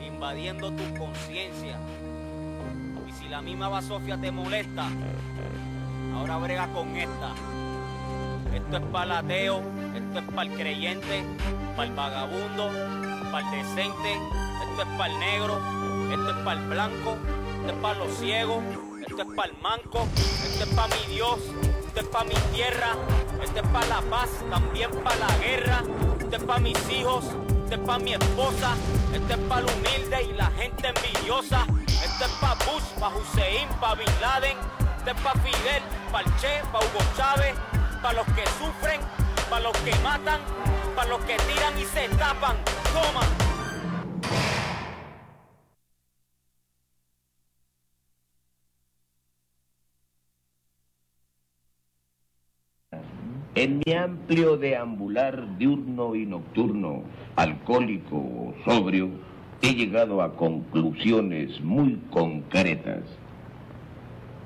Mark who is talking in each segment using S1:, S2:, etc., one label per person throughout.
S1: invadiendo tu conciencia. Y si la misma basofia te molesta, ahora brega con esta. Esto es para el ateo, esto es para el creyente, para el vagabundo, para el decente, esto es para el negro, esto es para el blanco, esto es para los ciegos, esto es para el manco, esto es para mi Dios, esto es para mi tierra, esto es para la paz, también para la guerra, esto es para mis hijos, esto es para mi esposa, esto es para el humilde y la gente envidiosa, esto es para Bush, para Hussein, para Bin Laden, esto es para Fidel, para el Che, para Hugo Chávez, para los que sufren, para los que matan, para los que tiran y se tapan, toma.
S2: En mi amplio deambular diurno y nocturno, alcohólico o sobrio, he llegado a conclusiones muy concretas.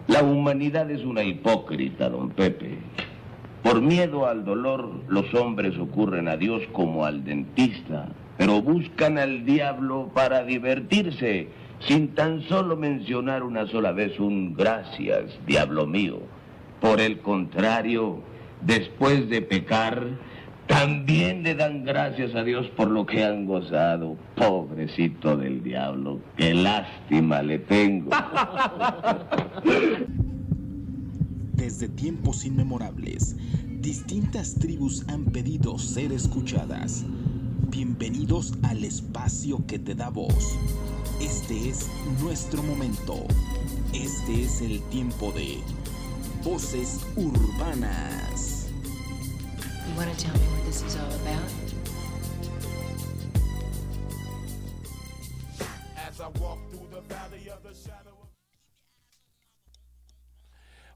S2: La humanidad es una hipócrita, don Pepe. Por miedo al dolor, los hombres ocurren a Dios como al dentista, pero buscan al diablo para divertirse, sin tan solo mencionar una sola vez un gracias, diablo mío. Por el contrario, después de pecar, también le dan gracias a Dios por lo que han gozado. Pobrecito del diablo, qué lástima le tengo.
S3: Desde tiempos inmemorables, distintas tribus han pedido ser escuchadas. Bienvenidos al espacio que te da voz. Este es nuestro momento. Este es el tiempo de Voces Urbanas.
S4: You want to tell me what this is all about?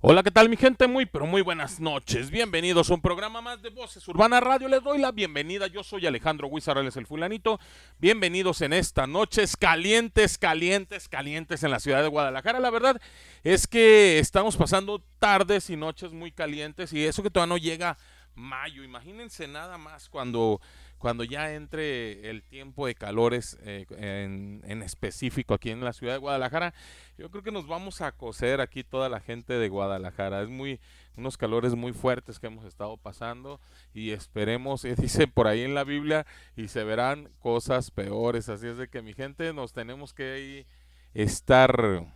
S5: Hola, ¿qué tal mi gente? Muy, pero muy buenas noches. Bienvenidos a un programa más de Voces Urbana Radio. Les doy la bienvenida. Yo soy Alejandro Huizarrales el fulanito. Bienvenidos en esta noches calientes, calientes, calientes en la ciudad de Guadalajara. La verdad es que estamos pasando tardes y noches muy calientes y eso que todavía no llega mayo. Imagínense nada más cuando cuando ya entre el tiempo de calores eh, en, en, específico aquí en la ciudad de Guadalajara, yo creo que nos vamos a coser aquí toda la gente de Guadalajara. Es muy unos calores muy fuertes que hemos estado pasando y esperemos, eh, dice por ahí en la Biblia, y se verán cosas peores. Así es de que mi gente nos tenemos que estar,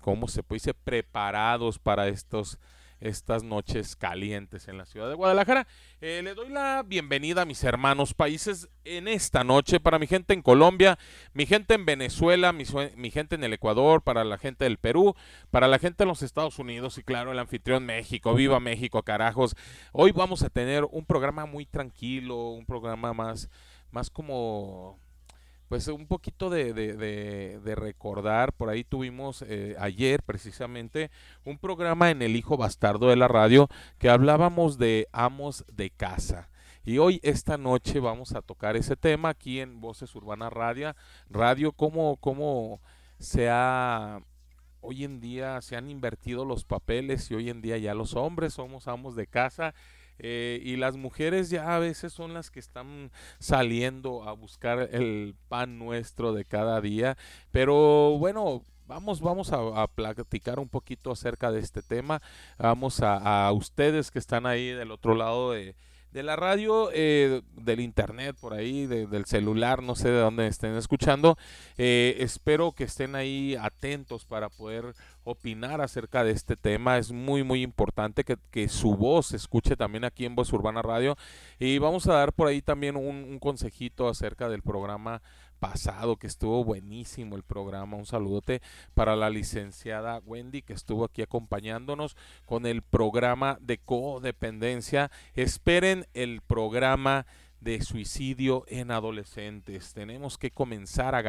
S5: ¿cómo se puede decir? Preparados para estos estas noches calientes en la ciudad de Guadalajara. Eh, le doy la bienvenida a mis hermanos países en esta noche, para mi gente en Colombia, mi gente en Venezuela, mi, gente en el Ecuador, para la gente del Perú, para la gente en los Estados Unidos y claro, el anfitrión México. Viva México, carajos. Hoy vamos a tener un programa muy tranquilo, un programa más, más como pues un poquito de, de, de, recordar, por ahí tuvimos eh, ayer precisamente un programa en El Hijo Bastardo de la Radio que hablábamos de amos de casa. Y hoy, esta noche, vamos a tocar ese tema aquí en Voces Urbana Radio, Radio cómo, cómo se ha, hoy en día se han invertido los papeles y hoy en día ya los hombres somos amos de casa eh, y las mujeres ya a veces son las que están saliendo a buscar el pan nuestro de cada día. Pero bueno, vamos, vamos a, platicar un poquito acerca de este tema. Vamos a ustedes que están ahí del otro lado de, de la radio, eh, del internet, por ahí, de, del celular, no sé de dónde estén escuchando. Eh, espero que estén ahí atentos para poder opinar acerca de este tema. Es muy, muy importante que, su voz se escuche también aquí en Voz Urbana Radio. Y vamos a dar por ahí también un consejito acerca del programa pasado, que estuvo buenísimo el programa. Un saludote para la licenciada Wendy, que estuvo aquí acompañándonos con el programa de codependencia. Esperen el programa de suicidio en adolescentes. Tenemos que comenzar a,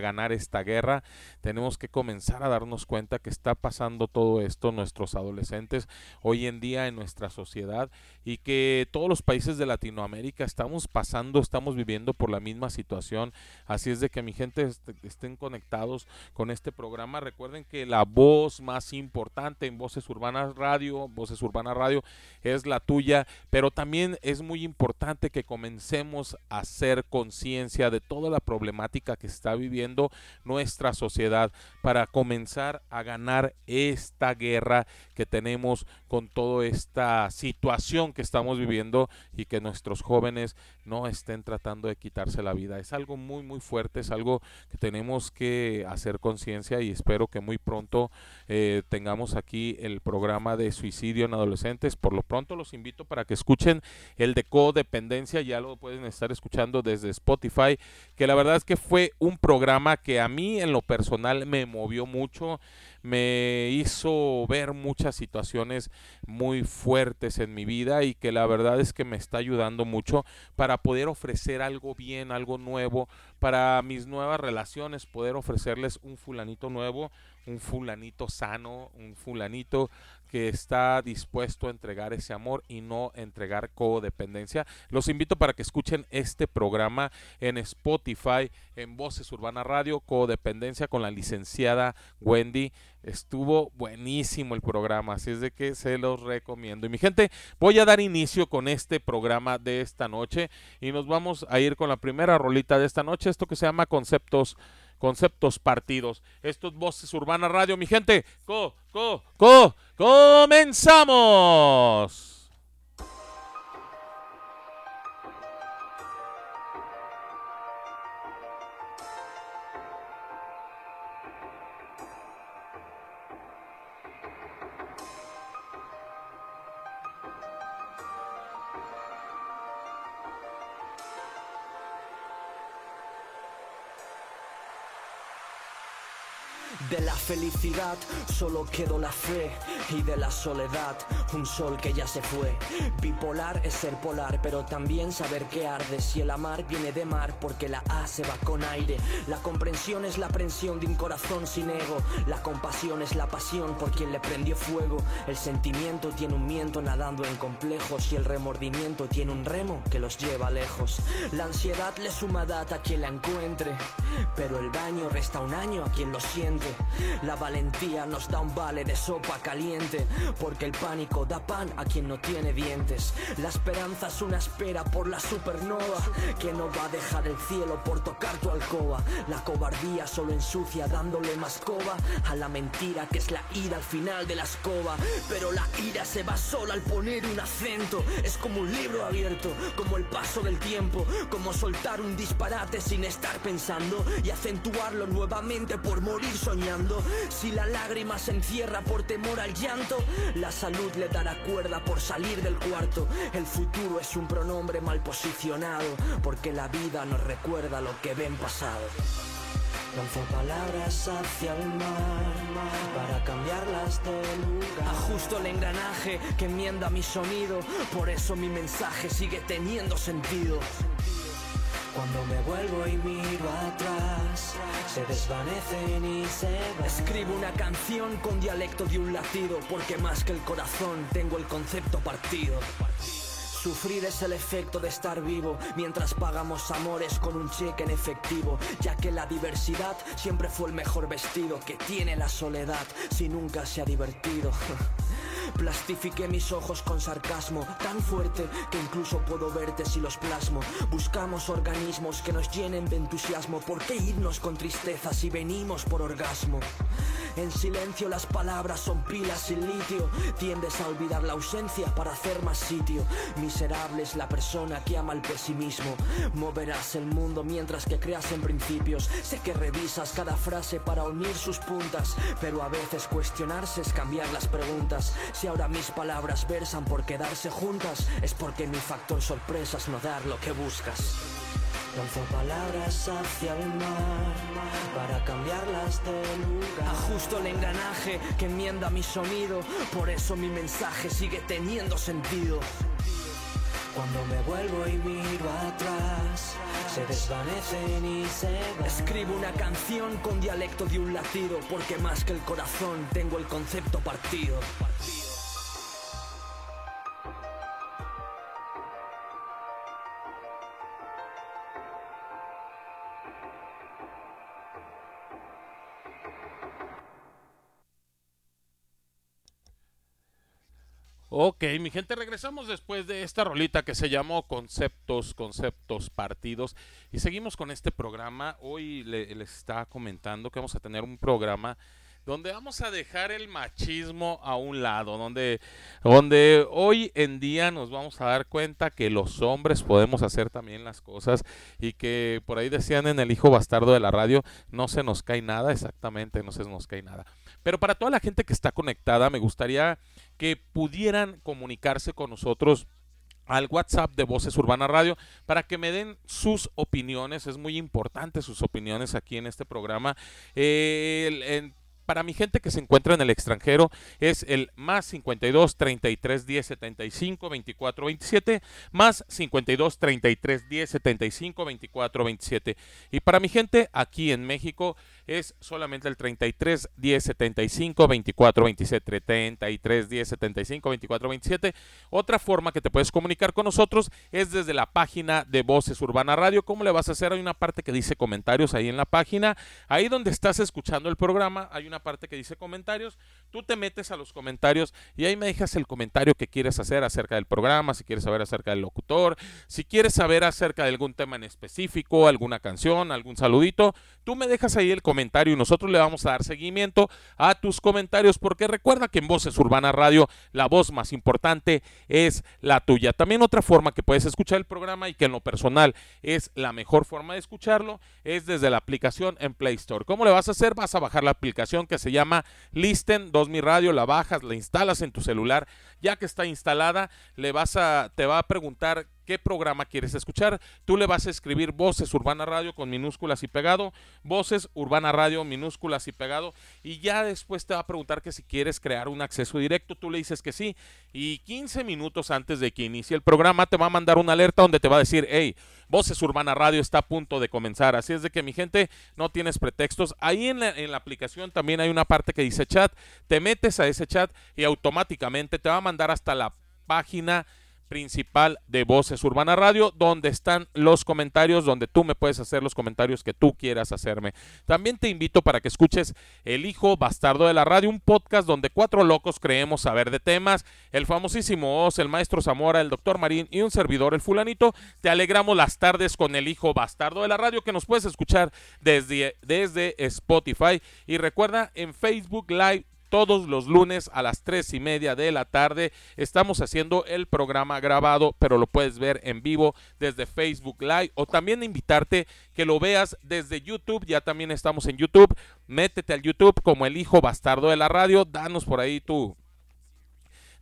S5: ganar esta guerra. Tenemos que comenzar a darnos cuenta que está pasando todo esto nuestros adolescentes hoy en día en nuestra sociedad y que todos los países de Latinoamérica estamos pasando, estamos viviendo por la misma situación. Así es de que mi gente est estén conectados con este programa. Recuerden que la voz más importante en Voces Urbanas Radio, Voces Urbanas Radio es la tuya, pero también es muy importante que comencemos comencemos a hacer conciencia de toda la problemática que está viviendo nuestra sociedad para comenzar a ganar esta guerra que tenemos con toda esta situación que estamos viviendo y que nuestros jóvenes no estén tratando de quitarse la vida. Es algo muy muy fuerte, es algo que tenemos que hacer conciencia y espero que muy pronto eh, tengamos aquí el programa de suicidio en adolescentes. Por lo pronto los invito para que escuchen el de codependencia, ya pueden estar escuchando desde Spotify, que la verdad es que fue un programa que a mí en lo personal me movió mucho me hizo ver muchas situaciones muy fuertes en mi vida y que la verdad es que me está ayudando mucho para poder ofrecer algo bien, algo nuevo, para mis nuevas relaciones, poder ofrecerles un fulanito nuevo, un fulanito sano, un fulanito que está dispuesto a entregar ese amor y no entregar codependencia. Los invito para que escuchen este programa en Spotify, en Voces Urbana Radio, Codependencia con la licenciada Wendy. Estuvo buenísimo el programa, así es de que se los recomiendo. Y mi gente, voy a dar inicio con este programa de esta noche y nos vamos a ir con la primera rolita de esta noche, esto que se llama Conceptos conceptos partidos. Esto es Voces Urbana Radio, mi gente. Co, co, co, comenzamos.
S6: Felicidad solo quedó la fe y de la soledad un sol que ya se fue. Bipolar es ser polar, pero también saber que arde. Si el amar viene de mar, porque la A se va con aire. La comprensión es la prensión de un corazón sin ego. La compasión es la pasión por quien le prendió fuego. El sentimiento tiene un miento nadando en complejos y el remordimiento tiene un remo que los lleva lejos. La ansiedad le suma data a quien la encuentre, pero el daño resta un año a quien lo siente. La valentía nos da un vale de sopa caliente, porque el pánico da pan a quien no tiene dientes. La esperanza es una espera por la supernova, que no va a dejar el cielo por tocar tu alcoba. La cobardía solo ensucia dándole más coba a la mentira que es la ira al final de la escoba. Pero la ira se va sola al poner un acento. Es como un libro abierto, como el paso del tiempo, como soltar un disparate sin estar pensando y acentuarlo nuevamente por morir soñando. Si la lágrima se encierra por temor al llanto, la salud le dará cuerda por salir del cuarto. El futuro es un pronombre mal posicionado, porque la vida nos recuerda lo que ven pasado. Lanzo palabras hacia el mar para cambiarlas de lugar. Ajusto el engranaje que enmienda mi sonido, por eso mi mensaje sigue teniendo sentido. Cuando me vuelvo y miro atrás, se desvanecen y se van. Escribo una canción con dialecto de un latido, porque más que el corazón tengo el concepto partido. Sufrir es el efecto de estar vivo mientras pagamos amores con un cheque en efectivo, ya que la diversidad siempre fue el mejor vestido que tiene la soledad si nunca se ha divertido. Plastifiqué mis ojos con sarcasmo tan fuerte que incluso puedo verte si los plasmo. Buscamos organismos que nos llenen de entusiasmo. ¿Por qué irnos con tristeza si venimos por orgasmo? En silencio las palabras son pilas sin litio. Tiendes a olvidar la ausencia para hacer más sitio. Miserable es la persona que ama el pesimismo. Moverás el mundo mientras que creas en principios. Sé que revisas cada frase para unir sus puntas, pero a veces cuestionarse es cambiar las preguntas. Si ahora mis palabras versan por quedarse juntas, es porque mi factor sorpresa es no dar lo que buscas. Lanzo palabras hacia el mar para cambiarlas de lugar. Ajusto el engranaje que enmienda mi sonido, por eso mi mensaje sigue teniendo sentido. Cuando me vuelvo y miro atrás, se desvanecen y se van. Escribo una canción con dialecto de un latido, porque más que el corazón tengo el concepto partido.
S5: Ok, mi gente, regresamos después de esta rolita que se llamó Conceptos, Conceptos Partidos. Y seguimos con este programa. Hoy le- les está comentando que vamos a tener un programa donde vamos a dejar el machismo a un lado, donde, donde hoy en día nos vamos a dar cuenta que los hombres podemos hacer también las cosas y que por ahí decían en el hijo bastardo de la radio, no se nos cae nada, exactamente, no se nos cae nada. Pero para toda la gente que está conectada, me gustaría que pudieran comunicarse con nosotros al WhatsApp de Voces Urbana Radio para que me den sus opiniones. Es muy importante sus opiniones aquí en este programa. Eh, para mi gente que se encuentra en el extranjero es el más 52 33 10 75 24 27 más 52 33 10 75 24 27 y para mi gente aquí en México es solamente el 33 10 75 24 27 33 10 75 24 27 otra forma que te puedes comunicar con nosotros es desde la página de Voces Urbana Radio. ¿cómo le vas a hacer? hay una parte que dice comentarios ahí en la página. Ahí donde estás escuchando el programa hay una parte que dice comentarios. Tú te metes a los comentarios y ahí me dejas el comentario que quieres hacer acerca del programa si quieres saber acerca del locutor si quieres saber acerca de algún tema en específico alguna canción algún saludito. Tú me dejas ahí el comentario y nosotros le vamos a dar seguimiento a tus comentarios porque recuerda que en Voces Urbana Radio la voz más importante es la tuya. También otra forma que puedes escuchar el programa y que en lo personal es la mejor forma de escucharlo es desde la aplicación en Play Store. ¿Cómo le vas a hacer? Vas a bajar la aplicación que se llama Listen 2000 Radio, la bajas, la instalas en tu celular. Ya que está instalada, le vas a te va a preguntar qué programa quieres escuchar. Tú le vas a escribir Voces Urbana Radio con minúsculas y pegado, Voces Urbana Radio minúsculas y pegado, y ya después te va a preguntar que si quieres crear un acceso directo, tú le dices que sí, y 15 minutos antes de que inicie el programa te va a mandar una alerta donde te va a decir, hey, Voces Urbana Radio está a punto de comenzar. Así es de que mi gente, no tienes pretextos. Ahí en la, en la aplicación también hay una parte que dice chat. Te metes a ese chat y automáticamente te va a mandar hasta la página principal de Voces Urbana Radio, donde están los comentarios, donde tú me puedes hacer los comentarios que tú quieras hacerme. También te invito para que escuches El Hijo Bastardo de la Radio, un podcast donde cuatro locos creemos saber de temas. El famosísimo Oz, el maestro Zamora, el doctor Marín y un servidor, el fulanito. Te alegramos las tardes con El Hijo Bastardo de la Radio, que nos puedes escuchar desde, desde Spotify. Y recuerda, en Facebook Live todos los lunes a las tres y media de la tarde. Estamos haciendo el programa grabado, pero lo puedes ver en vivo desde Facebook Live o también invitarte que lo veas desde YouTube. Ya también estamos en YouTube. Métete al YouTube como el hijo bastardo de la radio. Danos por ahí tu,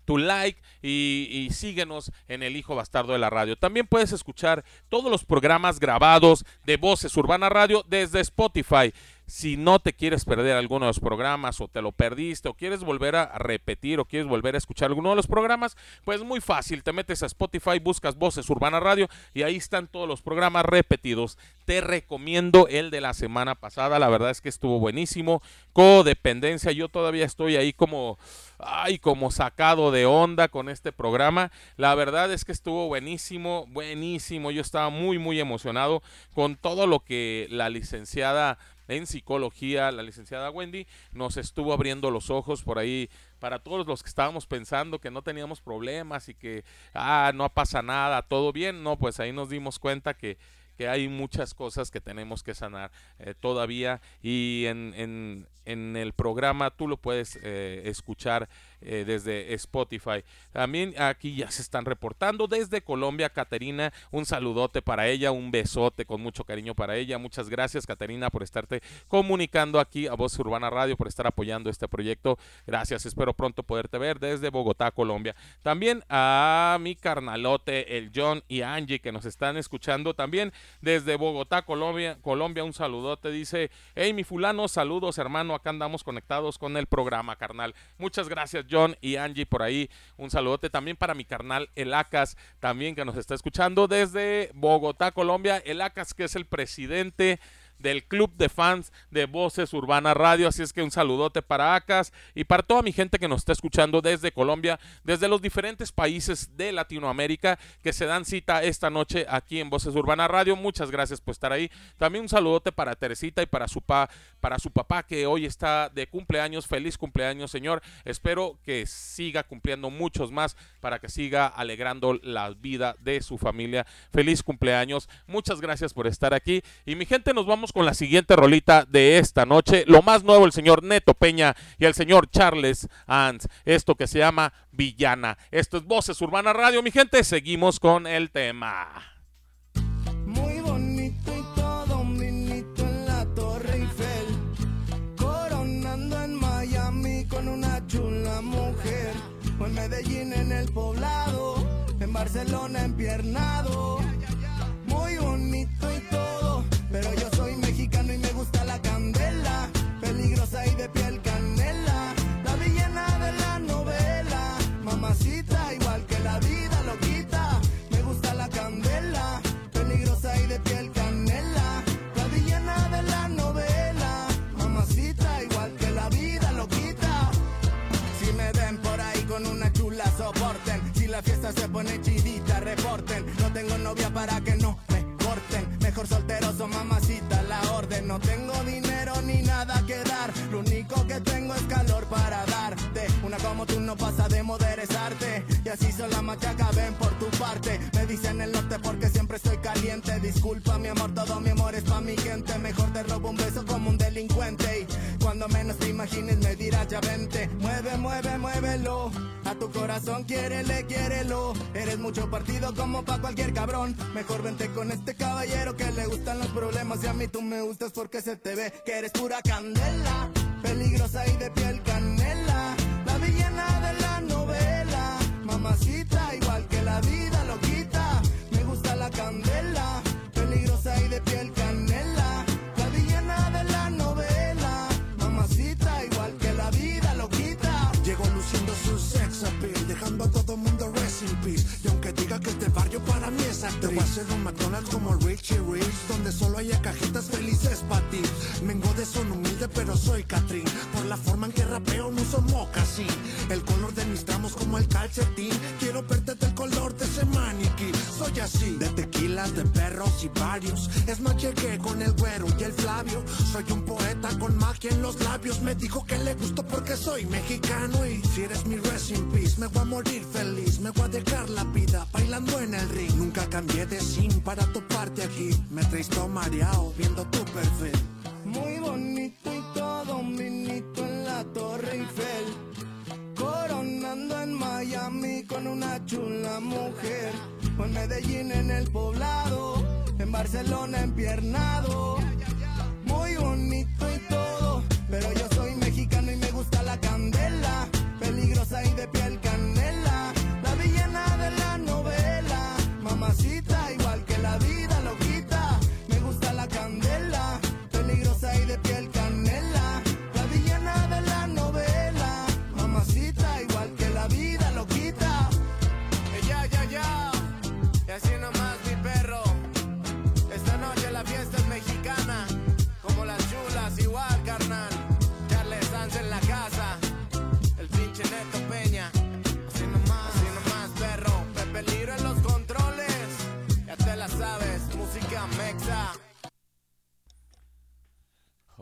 S5: tu like y, y, síguenos en el Hijo Bastardo de la Radio. También puedes escuchar todos los programas grabados de Voces Urbana Radio desde Spotify. Si no te quieres perder alguno de los programas o te lo perdiste o quieres volver a repetir o quieres volver a escuchar alguno de los programas, pues muy fácil, te metes a Spotify, buscas Voces Urbana Radio y ahí están todos los programas repetidos. Te recomiendo el de la semana pasada, la verdad es que estuvo buenísimo. Codependencia, yo todavía estoy ahí como ay, como sacado de onda con este programa. La verdad es que estuvo buenísimo, buenísimo. Yo estaba muy muy emocionado con todo lo que la licenciada en psicología, la licenciada Wendy, nos estuvo abriendo los ojos por ahí para todos los que estábamos pensando que no teníamos problemas y que, ah, no pasa nada, todo bien, no, pues ahí nos dimos cuenta que, que hay muchas cosas que tenemos que sanar eh, todavía. Y en, en, en, el programa tú lo puedes eh, escuchar eh, desde Spotify. También aquí ya se están reportando desde Colombia, Caterina, un saludote para ella, un besote con mucho cariño para ella. Muchas gracias, Caterina, por estarte comunicando aquí a Voz Urbana Radio, por estar apoyando este proyecto. Gracias, espero pronto poderte ver desde Bogotá, Colombia. También a mi carnalote, el John y Angie, que nos están escuchando también desde Bogotá, Colombia. Colombia, un saludote. Dice, hey, mi fulano, saludos, hermano. Acá andamos conectados con el programa, carnal. Muchas gracias, John y Angie por ahí. Un saludote también para mi carnal El Acas, también que nos está escuchando desde Bogotá, Colombia. El Acas, que es el presidente del club de fans de Voces Urbana Radio. Así es que un saludote para Acas y para toda mi gente que nos está escuchando desde Colombia, desde los diferentes países de Latinoamérica que se dan cita esta noche aquí en Voces Urbana Radio. Muchas gracias por estar ahí. También un saludote para Teresita y para su, pa, para su papá que hoy está de cumpleaños. Feliz cumpleaños, señor. Espero que siga cumpliendo muchos más para que siga alegrando la vida de su familia. Feliz cumpleaños. Muchas gracias por estar aquí. Y mi gente, nos vamos con la siguiente rolita de esta noche. Lo más nuevo, el señor Neto Peña y el señor Charles Ans. Esto que se llama Villana. Esto es Voces Urbana Radio, mi gente. Seguimos con el tema.
S7: Muy bonito y todo un vinito en la Torre Eiffel. Coronando en Miami con una chula mujer. O en Medellín en el poblado. En Barcelona empiernado. Muy bonito y Se pone chidita, reporten. No tengo novia para que no me corten. Mejor solteros o mamacita, la orden. No tengo dinero ni nada que dar. Lo único que tengo es calor para darte. Una como tú no pasa de moderezarte. Y así son la machaca, ven por tu parte. Me dicen el norte porque siempre estoy caliente. Disculpa mi amor, todo mi amor es pa' mi gente. Mejor te robo un beso como un delincuente. Y cuando menos te imagines me dirás ya vente. Mueve, mueve, muévelo. A tu corazón quiérele, quiérelo. Eres mucho partido como pa' cualquier cabrón. Mejor vente con este caballero que le gustan los problemas. Y a mí tú me gustas porque se te ve que eres pura candela. Peligrosa y de piel
S8: hacer un McDonald's como Richie Rich, donde solo haya cajitas felices para ti. Vengo de son humilde, pero soy Catrín. Por la forma en que rapeo, no uso mocasín. El color de mis tramos como el calcetín. Quiero verte del color de ese maniquí. Soy así, de tequilas, de perros y varios. Es más, llegué con el güero y el Flavio. Soy un poeta magia en los labios. Me dijo que le gustó porque soy mexicano. Y si eres mi rest in peace, me voy a morir feliz. Me voy a dejar la vida bailando en el ring. Nunca cambié de sim para toparte aquí. Me todo mareado viendo tu perfil.
S7: Muy bonito y todo un vinito en la Torre Eiffel. Coronando en Miami con una chula mujer. O en Medellín en el poblado. En Barcelona empiernado. Bonito y todo. Pero yo soy mexicano y me gusta la candela. Peligrosa y de piel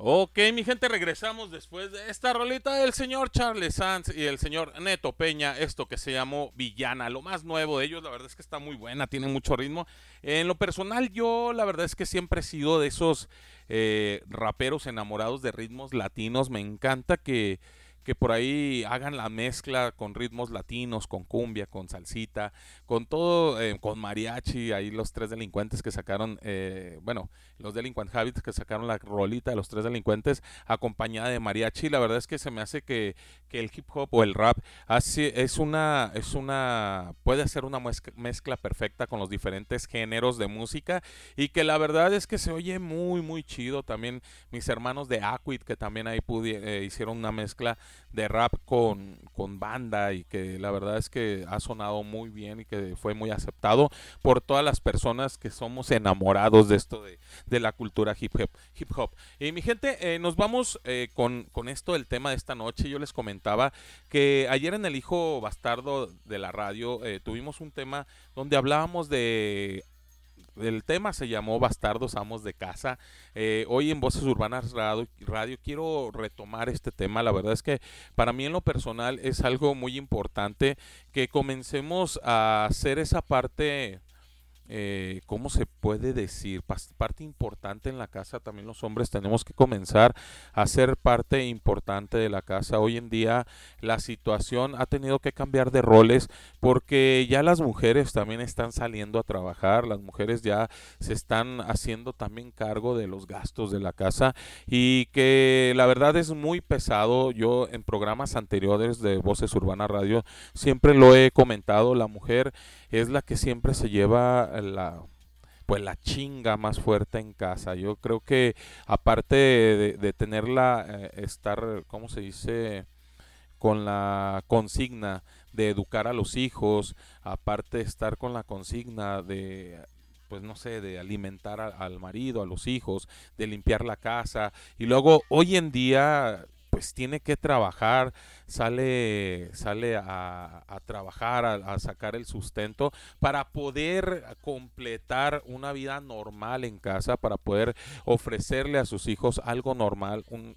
S5: Ok, mi gente, regresamos después de esta rolita del señor Charles Sanz y el señor Neto Peña, esto que se llamó Villana, lo más nuevo de ellos, la verdad es que está muy buena, tiene mucho ritmo. En lo personal, yo la verdad es que siempre he sido de esos eh, raperos enamorados de ritmos latinos, me encanta que, que por ahí hagan la mezcla con ritmos latinos, con cumbia, con salsita, con todo, eh, con mariachi, ahí los tres delincuentes que sacaron, eh, bueno, los Delinquent Habits que sacaron la rolita de los tres delincuentes acompañada de mariachi, la verdad es que se me hace que, que el hip hop o el rap hace, es una, es una, puede ser una mezcla, perfecta con los diferentes géneros de música y que la verdad es que se oye muy, muy chido, también mis hermanos de Aquid que también ahí pudi- eh, hicieron una mezcla de rap con, con banda y que la verdad es que ha sonado muy bien y que fue muy aceptado por todas las personas que somos enamorados de esto de, de la cultura hip hop. Hip -hop. Y mi gente, eh, nos vamos eh, con, con esto del tema de esta noche. Yo les comentaba que ayer en el Hijo Bastardo de la radio eh, tuvimos un tema donde hablábamos de el tema se llamó Bastardos Amos de Casa. Eh, hoy en Voces Urbanas Radio, Radio, quiero retomar este tema. La verdad es que para mí en lo personal es algo muy importante que comencemos a hacer esa parte eh, ¿cómo se puede decir? parte importante en la casa, también los hombres tenemos que comenzar a ser parte importante de la casa. Hoy en día la situación ha tenido que cambiar de roles porque ya las mujeres también están saliendo a trabajar, las mujeres ya se están haciendo también cargo de los gastos de la casa y que la verdad es muy pesado. Yo en programas anteriores de Voces Urbana Radio siempre lo he comentado, la mujer es la que siempre se lleva la pues la chinga más fuerte en casa. Yo creo que aparte de, tenerla, eh, estar, ¿cómo se dice? Con la consigna de educar a los hijos, aparte de estar con la consigna de pues no sé, de alimentar al marido, a los hijos, de limpiar la casa. Y luego hoy en día pues tiene que trabajar, sale, sale a, trabajar, a, sacar el sustento para poder completar una vida normal en casa, para poder ofrecerle a sus hijos algo normal, un,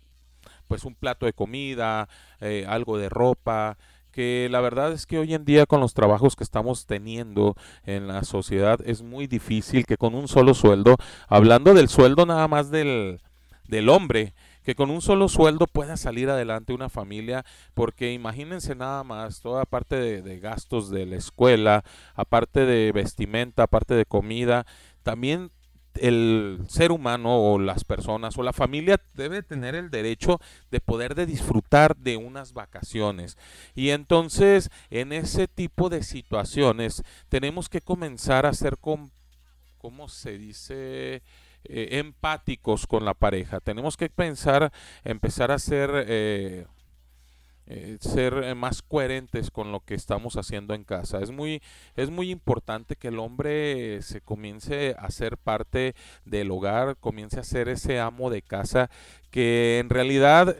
S5: pues un plato de comida, eh, algo de ropa, que la verdad es que hoy en día con los trabajos que estamos teniendo en la sociedad es muy difícil que con un solo sueldo, hablando del sueldo nada más del, del hombre, que con un solo sueldo pueda salir adelante una familia, porque imagínense nada más, toda parte de, gastos de la escuela, aparte de vestimenta, aparte de comida, también el ser humano o las personas o la familia debe tener el derecho de poder de disfrutar de unas vacaciones. Y entonces en ese tipo de situaciones tenemos que comenzar a ser, con, ¿cómo se dice? Eh, empáticos con la pareja. Tenemos que pensar, empezar a ser, eh, eh, ser más coherentes con lo que estamos haciendo en casa. Es muy, es muy importante que el hombre se comience a ser parte del hogar, comience a ser ese amo de casa que en realidad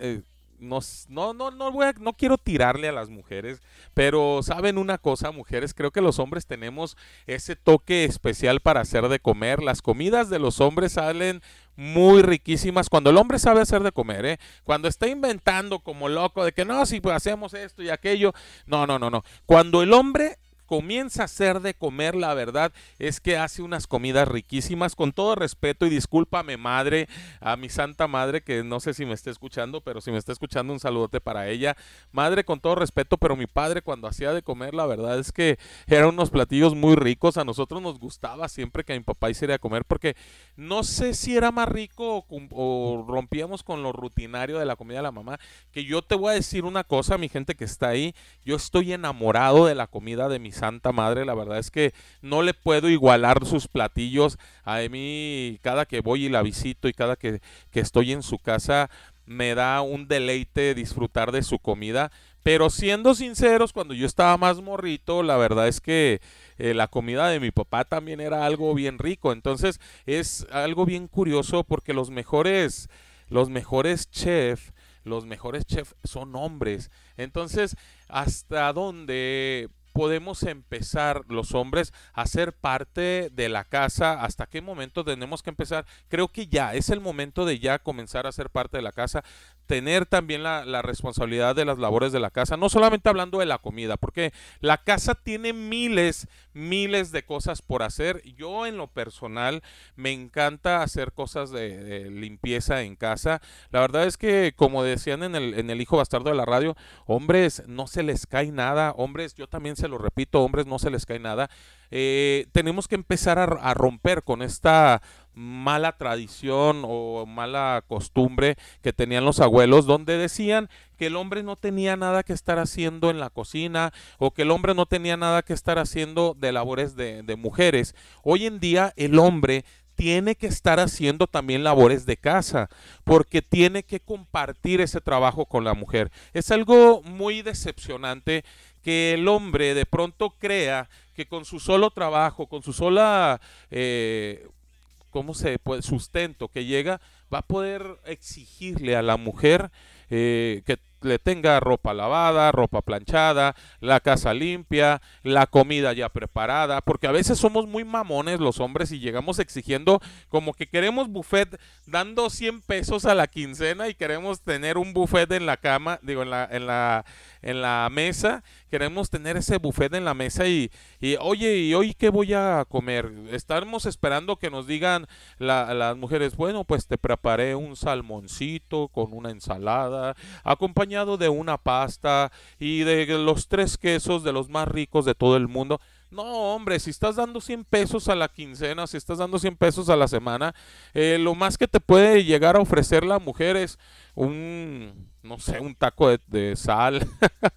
S5: no, no, no, no, no quiero tirarle a las mujeres, pero saben una cosa, mujeres, creo que los hombres tenemos ese toque especial para hacer de comer. Las comidas de los hombres salen muy riquísimas cuando el hombre sabe hacer de comer, ¿eh? Cuando está inventando como loco de que no, si hacemos esto y aquello. No, no, no, no. Cuando el hombre comienza a hacer de comer, la verdad es que hace unas comidas riquísimas, con todo respeto y discúlpame madre, a mi santa madre, que no sé si me está escuchando, pero si me está escuchando un saludote para ella. Madre, con todo respeto, pero mi padre cuando hacía de comer, la verdad es que eran unos platillos muy ricos, a nosotros nos gustaba siempre que mi papá hiciera comer, porque no sé si era más rico o, o rompíamos con lo rutinario de la comida de la mamá, que yo te voy a decir una cosa, mi gente que está ahí, yo estoy enamorado de la comida de mis Santa Madre, la verdad es que no le puedo igualar sus platillos. A mí, cada que voy y la visito y cada que, estoy en su casa, me da un deleite disfrutar de su comida. Pero siendo sinceros, cuando yo estaba más morrito, la verdad es que eh, la comida de mi papá también era algo bien rico. Entonces es algo bien curioso porque los mejores, los mejores chefs, los mejores chefs son hombres. Entonces, ¿hasta dónde podemos empezar los hombres a ser parte de la casa? ¿Hasta qué momento tenemos que empezar? Creo que ya es el momento de ya comenzar a ser parte de la casa tener también la, responsabilidad de las labores de la casa, no solamente hablando de la comida, porque la casa tiene miles, miles de cosas por hacer. Yo en lo personal me encanta hacer cosas de, limpieza en casa. La verdad es que, como decían en el, en el Hijo Bastardo de la Radio, hombres no se les cae nada, hombres, yo también se lo repito, hombres no se les cae nada. Eh, tenemos que empezar a romper con esta mala tradición o mala costumbre que tenían los abuelos, donde decían que el hombre no tenía nada que estar haciendo en la cocina o que el hombre no tenía nada que estar haciendo de labores de, mujeres. Hoy en día el hombre tiene que estar haciendo también labores de casa, porque tiene que compartir ese trabajo con la mujer. Es algo muy decepcionante que el hombre de pronto crea que con su solo trabajo, con su sola, eh, ¿cómo se puede? Sustento que llega, va a poder exigirle a la mujer eh, que le tenga ropa lavada, ropa planchada, la casa limpia, la comida ya preparada, porque a veces somos muy mamones los hombres y llegamos exigiendo como que queremos buffet dando 100 pesos a la quincena y queremos tener un buffet en la cama, digo, en la, en la, en la mesa, queremos tener ese buffet en la mesa y, y oye, ¿y hoy qué voy a comer? Estamos esperando que nos digan las mujeres, bueno, pues te preparé un salmoncito con una ensalada, acompañado de una pasta y de los tres quesos de los más ricos de todo el mundo. No, hombre, si estás dando 100 pesos a la quincena, si estás dando 100 pesos a la semana, eh, lo más que te puede llegar a ofrecer la mujer es un no sé, un taco de, sal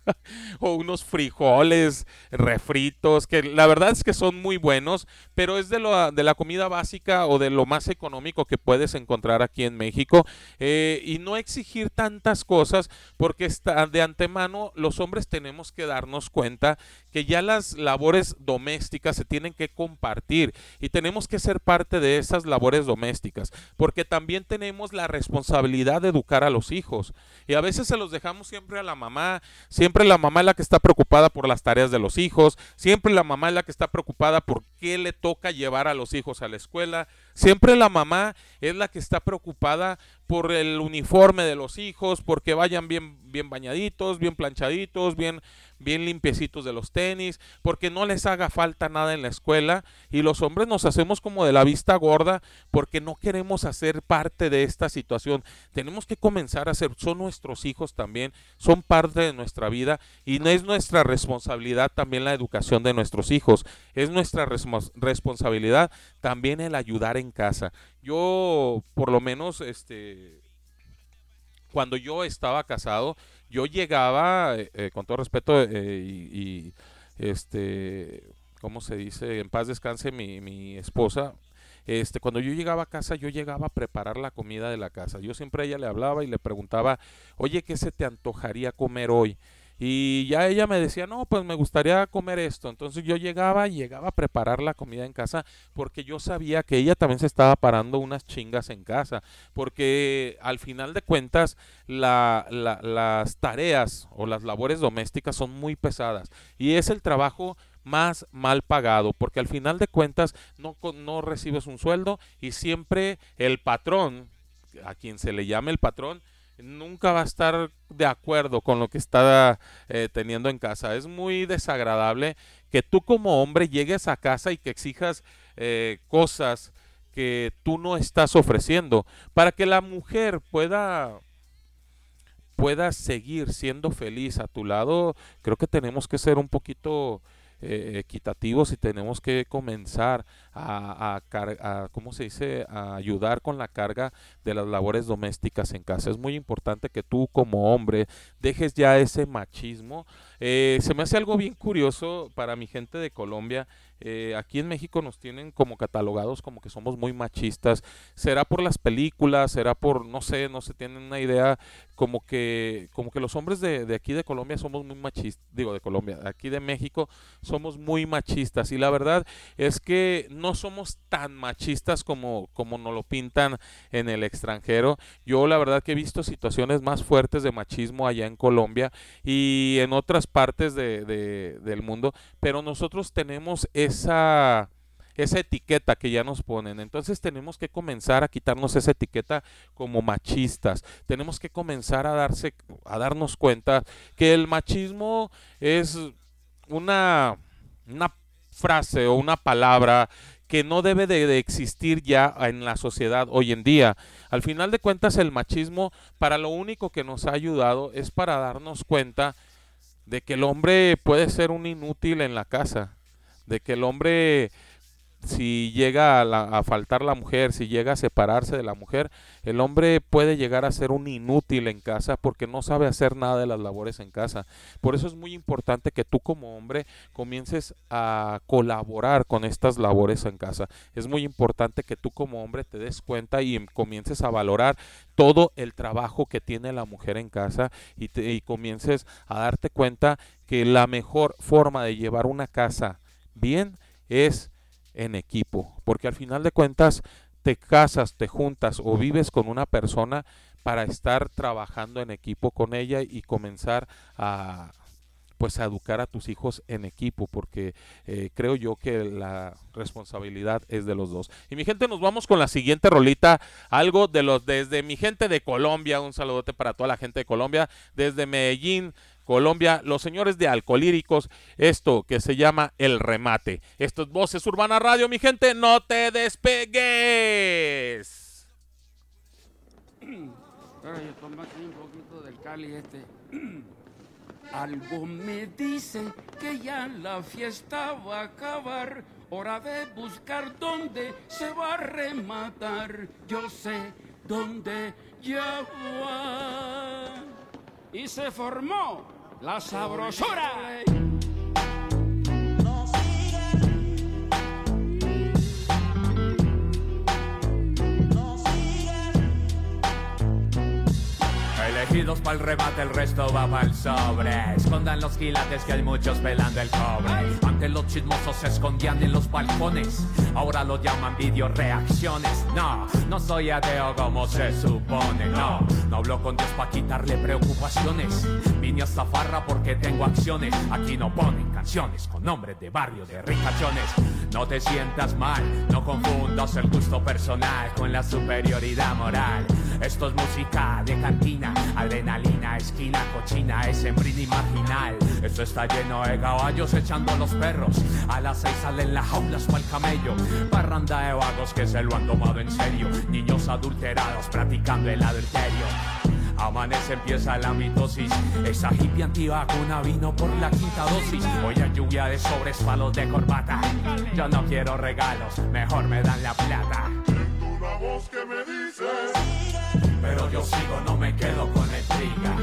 S5: o unos frijoles refritos, que la verdad es que son muy buenos, pero es de, lo, de la comida básica o de lo más económico que puedes encontrar aquí en México. Eh, y no exigir tantas cosas, porque está, de antemano los hombres tenemos que darnos cuenta que ya las labores domésticas se tienen que compartir y tenemos que ser parte de esas labores domésticas, porque también tenemos la responsabilidad de educar a los hijos. Y a veces se los dejamos siempre a la mamá, siempre la mamá es la que está preocupada por las tareas de los hijos, siempre la mamá es la que está preocupada por qué le toca llevar a los hijos a la escuela, siempre la mamá es la que está preocupada por el uniforme de los hijos, porque vayan bien, bien bañaditos, bien planchaditos, bien, bien limpiecitos de los tenis, porque no les haga falta nada en la escuela y los hombres nos hacemos como de la vista gorda porque no queremos hacer parte de esta situación. Tenemos que comenzar a hacer, son nuestros hijos también, son parte de nuestra vida y no es nuestra responsabilidad también la educación de nuestros hijos, es nuestra responsabilidad también el ayudar en casa. Yo, por lo menos, este, cuando yo estaba casado, yo llegaba, eh, eh, con todo respeto, eh, y, este, ¿cómo se dice? En paz descanse mi, esposa. Este, cuando yo llegaba a casa, yo llegaba a preparar la comida de la casa. Yo siempre a ella le hablaba y le preguntaba, oye, ¿qué se te antojaría comer hoy? Y ya ella me decía, no, pues me gustaría comer esto. Entonces yo llegaba y llegaba a preparar la comida en casa porque yo sabía que ella también se estaba parando unas chingas en casa. Porque al final de cuentas la, las tareas o las labores domésticas son muy pesadas. Y es el trabajo más mal pagado, porque al final de cuentas no, no recibes un sueldo y siempre el patrón, a quien se le llame el patrón, nunca va a estar de acuerdo con lo que está eh, teniendo en casa. Es muy desagradable que tú como hombre llegues a casa y que exijas eh, cosas que tú no estás ofreciendo para que la mujer pueda pueda seguir siendo feliz a tu lado creo que tenemos que ser un poquito eh, equitativos y tenemos que comenzar a, a, ¿cómo se dice?, a ayudar con la carga de las labores domésticas en casa. Es muy importante que tú como hombre dejes ya ese machismo. Eh, se me hace algo bien curioso para mi gente de Colombia eh, aquí en México nos tienen como catalogados como que somos muy machistas. Será por las películas, será por, no sé, no se tienen una idea como que, como que los hombres de, de aquí de Colombia somos muy machistas, digo de Colombia, aquí de México somos muy machistas. Y la verdad es que no somos tan machistas como, como nos lo pintan en el extranjero. Yo la verdad que he visto situaciones más fuertes de machismo allá en Colombia y en otras partes de, de, del mundo, pero nosotros tenemos esa, etiqueta que ya nos ponen. Entonces tenemos que comenzar a quitarnos esa etiqueta como machistas. Tenemos que comenzar a darse a darnos cuenta que el machismo es una frase o una palabra que no debe de, existir ya en la sociedad hoy en día. Al final de cuentas el machismo para lo único que nos ha ayudado es para darnos cuenta de que el hombre puede ser un inútil en la casa, de que el hombre si llega a, la- a faltar la mujer, si llega a separarse de la mujer, el hombre puede llegar a ser un inútil en casa porque no sabe hacer nada de las labores en casa. Por eso es muy importante que tú como hombre comiences a colaborar con estas labores en casa. Es muy importante que tú como hombre te des cuenta y comiences a valorar todo el trabajo que tiene la mujer en casa y, te- y comiences a darte cuenta que la mejor forma de llevar una casa bien es en equipo, porque al final de cuentas te casas, te juntas o vives con una persona para estar trabajando en equipo con ella y comenzar a pues a educar a tus hijos en equipo porque eh, creo yo que la responsabilidad es de los dos. Y mi gente, nos vamos con la siguiente rolita, algo de los desde mi gente de Colombia, un saludote para toda la gente de Colombia, desde Medellín, Colombia, los señores de Alcolíricos, esto que se llama El Remate. Esto es Voces Urbana Radio, mi gente, no te despegues.
S9: Pero yo tomo aquí un poquito del Cali este. Algo me dice que ya la fiesta va a acabar. Hora de buscar dónde se va a rematar. Yo sé dónde ya va. Y se formó la sabrosura.
S10: Elegidos para el remate, el resto va para el sobre. Escondan los quilates que hay muchos pelando el cobre. Antes los chismosos se escondían en los balcones. Ahora lo llaman video reacciones. No, no soy ateo como se supone. No, no hablo con Dios para quitarle preocupaciones. Vine a porque tengo acciones. Aquí no ponen canciones con nombres de barrio de ricachones. No te sientas mal, no confundas el gusto personal con la superioridad moral. Esto es música de cantina, adrenalina, esquina, cochina, es y marginal. Esto está lleno de caballos echando los perros. A las seis salen las jaulas para el camello. Parranda de vagos que se lo han tomado en serio. Niños adulterados practicando el adulterio. Amanece, empieza la mitosis. Esa hippie antivacuna vino por la quinta dosis. Hoy hay lluvia de sobres, palos de corbata. Yo no quiero regalos, mejor me dan la plata.
S8: Una voz que me dice
S10: Pero yo sigo, no me quedo con la intriga.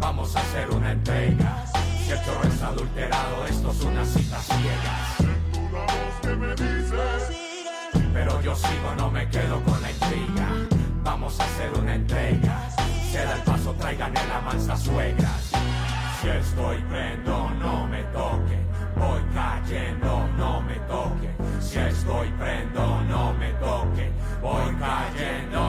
S10: Vamos a hacer una entrega. Si el chorro es adulterado, esto es una cita ciega.
S8: Una voz que me dice
S10: Pero yo sigo, no me quedo con la intriga. Vamos a hacer una entrega. Se da el paso, traigan el la mansa suegras. Si estoy prendo, no me toquen. Voy cayendo, no me toquen. Si estoy prendo, no me toquen. Voy cayendo.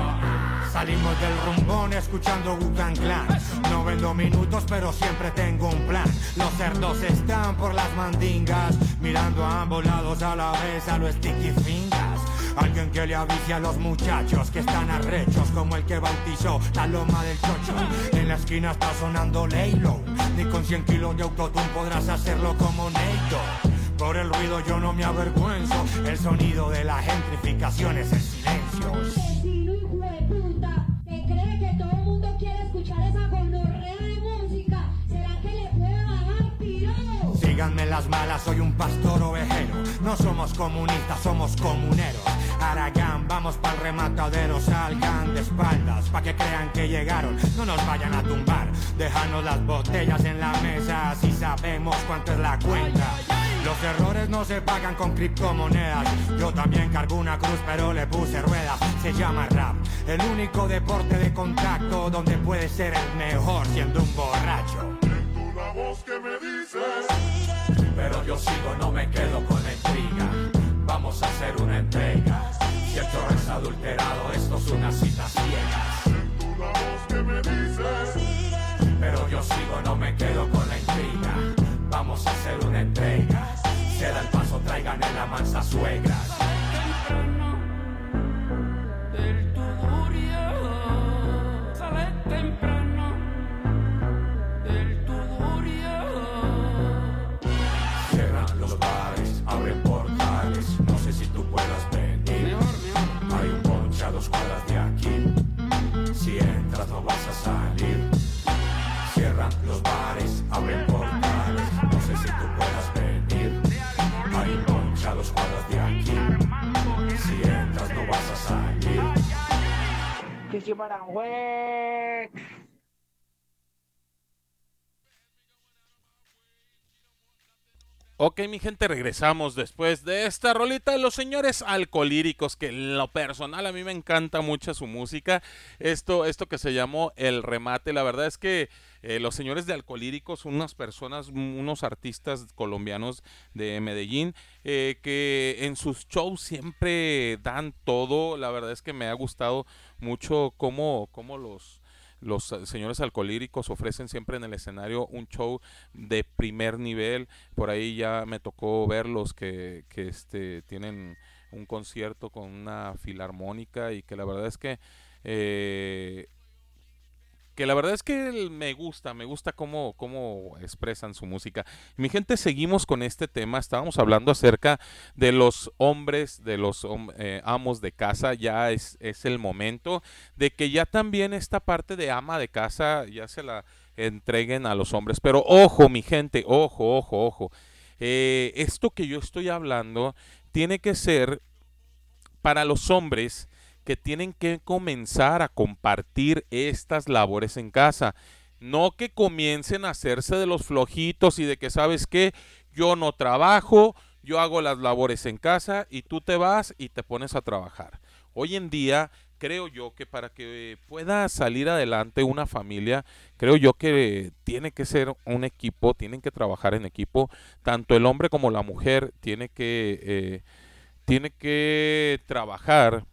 S11: Salimos del rumbón escuchando Wutan Clan. No vendo minutos, pero siempre tengo un plan. Los cerdos están por las mandingas, mirando a ambos lados a la vez a los sticky fingers. Alguien que le avise a los muchachos que están arrechos, como el que bautizó la loma del chocho. En la esquina está sonando Laylo. Ni con 100 kilos de autotune podrás hacerlo como Neito. Por el ruido yo no me avergüenzo. El sonido de la gentrificación es el silencio. Síganme las malas, soy un pastor ovejero. No somos comunistas, somos comuneros. Aragán, vamos pa'l rematadero, salgan de espaldas, pa' que crean que llegaron, no nos vayan a tumbar. Déjanos las botellas en la mesa, así sabemos cuánto es la cuenta. Los errores no se pagan con criptomonedas. Yo también cargo una cruz, pero le puse ruedas. Se llama rap, el único deporte de contacto donde puedes ser el mejor siendo un borracho.
S8: Una voz que me dice
S10: Pero yo sigo, no me quedo con la intriga. Vamos a hacer una entrega. Si el chorro es adulterado, esto es una cita ciega.
S8: Una voz que me dice
S10: Pero yo sigo, no me quedo con la intriga. Vamos a hacer una entrega. Se da el paso, traigan en la mansa suegras. Si entras no vas a salir. Cierran los bares, abren portales. No sé si tú puedas venir. Hay un ponche a dos cuadras de aquí. mientras no vas a salir.
S5: Ok, mi gente, regresamos después de esta rolita de los señores alcolíricos, que en lo personal a mí me encanta mucho su música. Esto, esto que se llamó El Remate, la verdad es que eh, los señores de alcolíricos son unas personas, unos artistas colombianos de Medellín, eh, que en sus shows siempre dan todo. La verdad es que me ha gustado mucho cómo, cómo los los señores alcolíricos ofrecen siempre en el escenario un show de primer nivel. Por ahí ya me tocó verlos que, que este, tienen un concierto con una filarmónica y que la verdad es que eh, que la verdad es que me gusta, me gusta cómo, cómo expresan su música. Mi gente, seguimos con este tema. Estábamos hablando acerca de los hombres, de los eh, amos de casa. Ya es, es el momento de que ya también esta parte de ama de casa ya se la entreguen a los hombres. Pero ojo, mi gente, ojo, ojo, ojo. Eh, esto que yo estoy hablando tiene que ser para los hombres que tienen que comenzar a compartir estas labores en casa. No que comiencen a hacerse de los flojitos y de que sabes que yo no trabajo, yo hago las labores en casa y tú te vas y te pones a trabajar. Hoy en día creo yo que para que pueda salir adelante una familia, creo yo que tiene que ser un equipo, tienen que trabajar en equipo, tanto el hombre como la mujer tiene que, eh, tiene que trabajar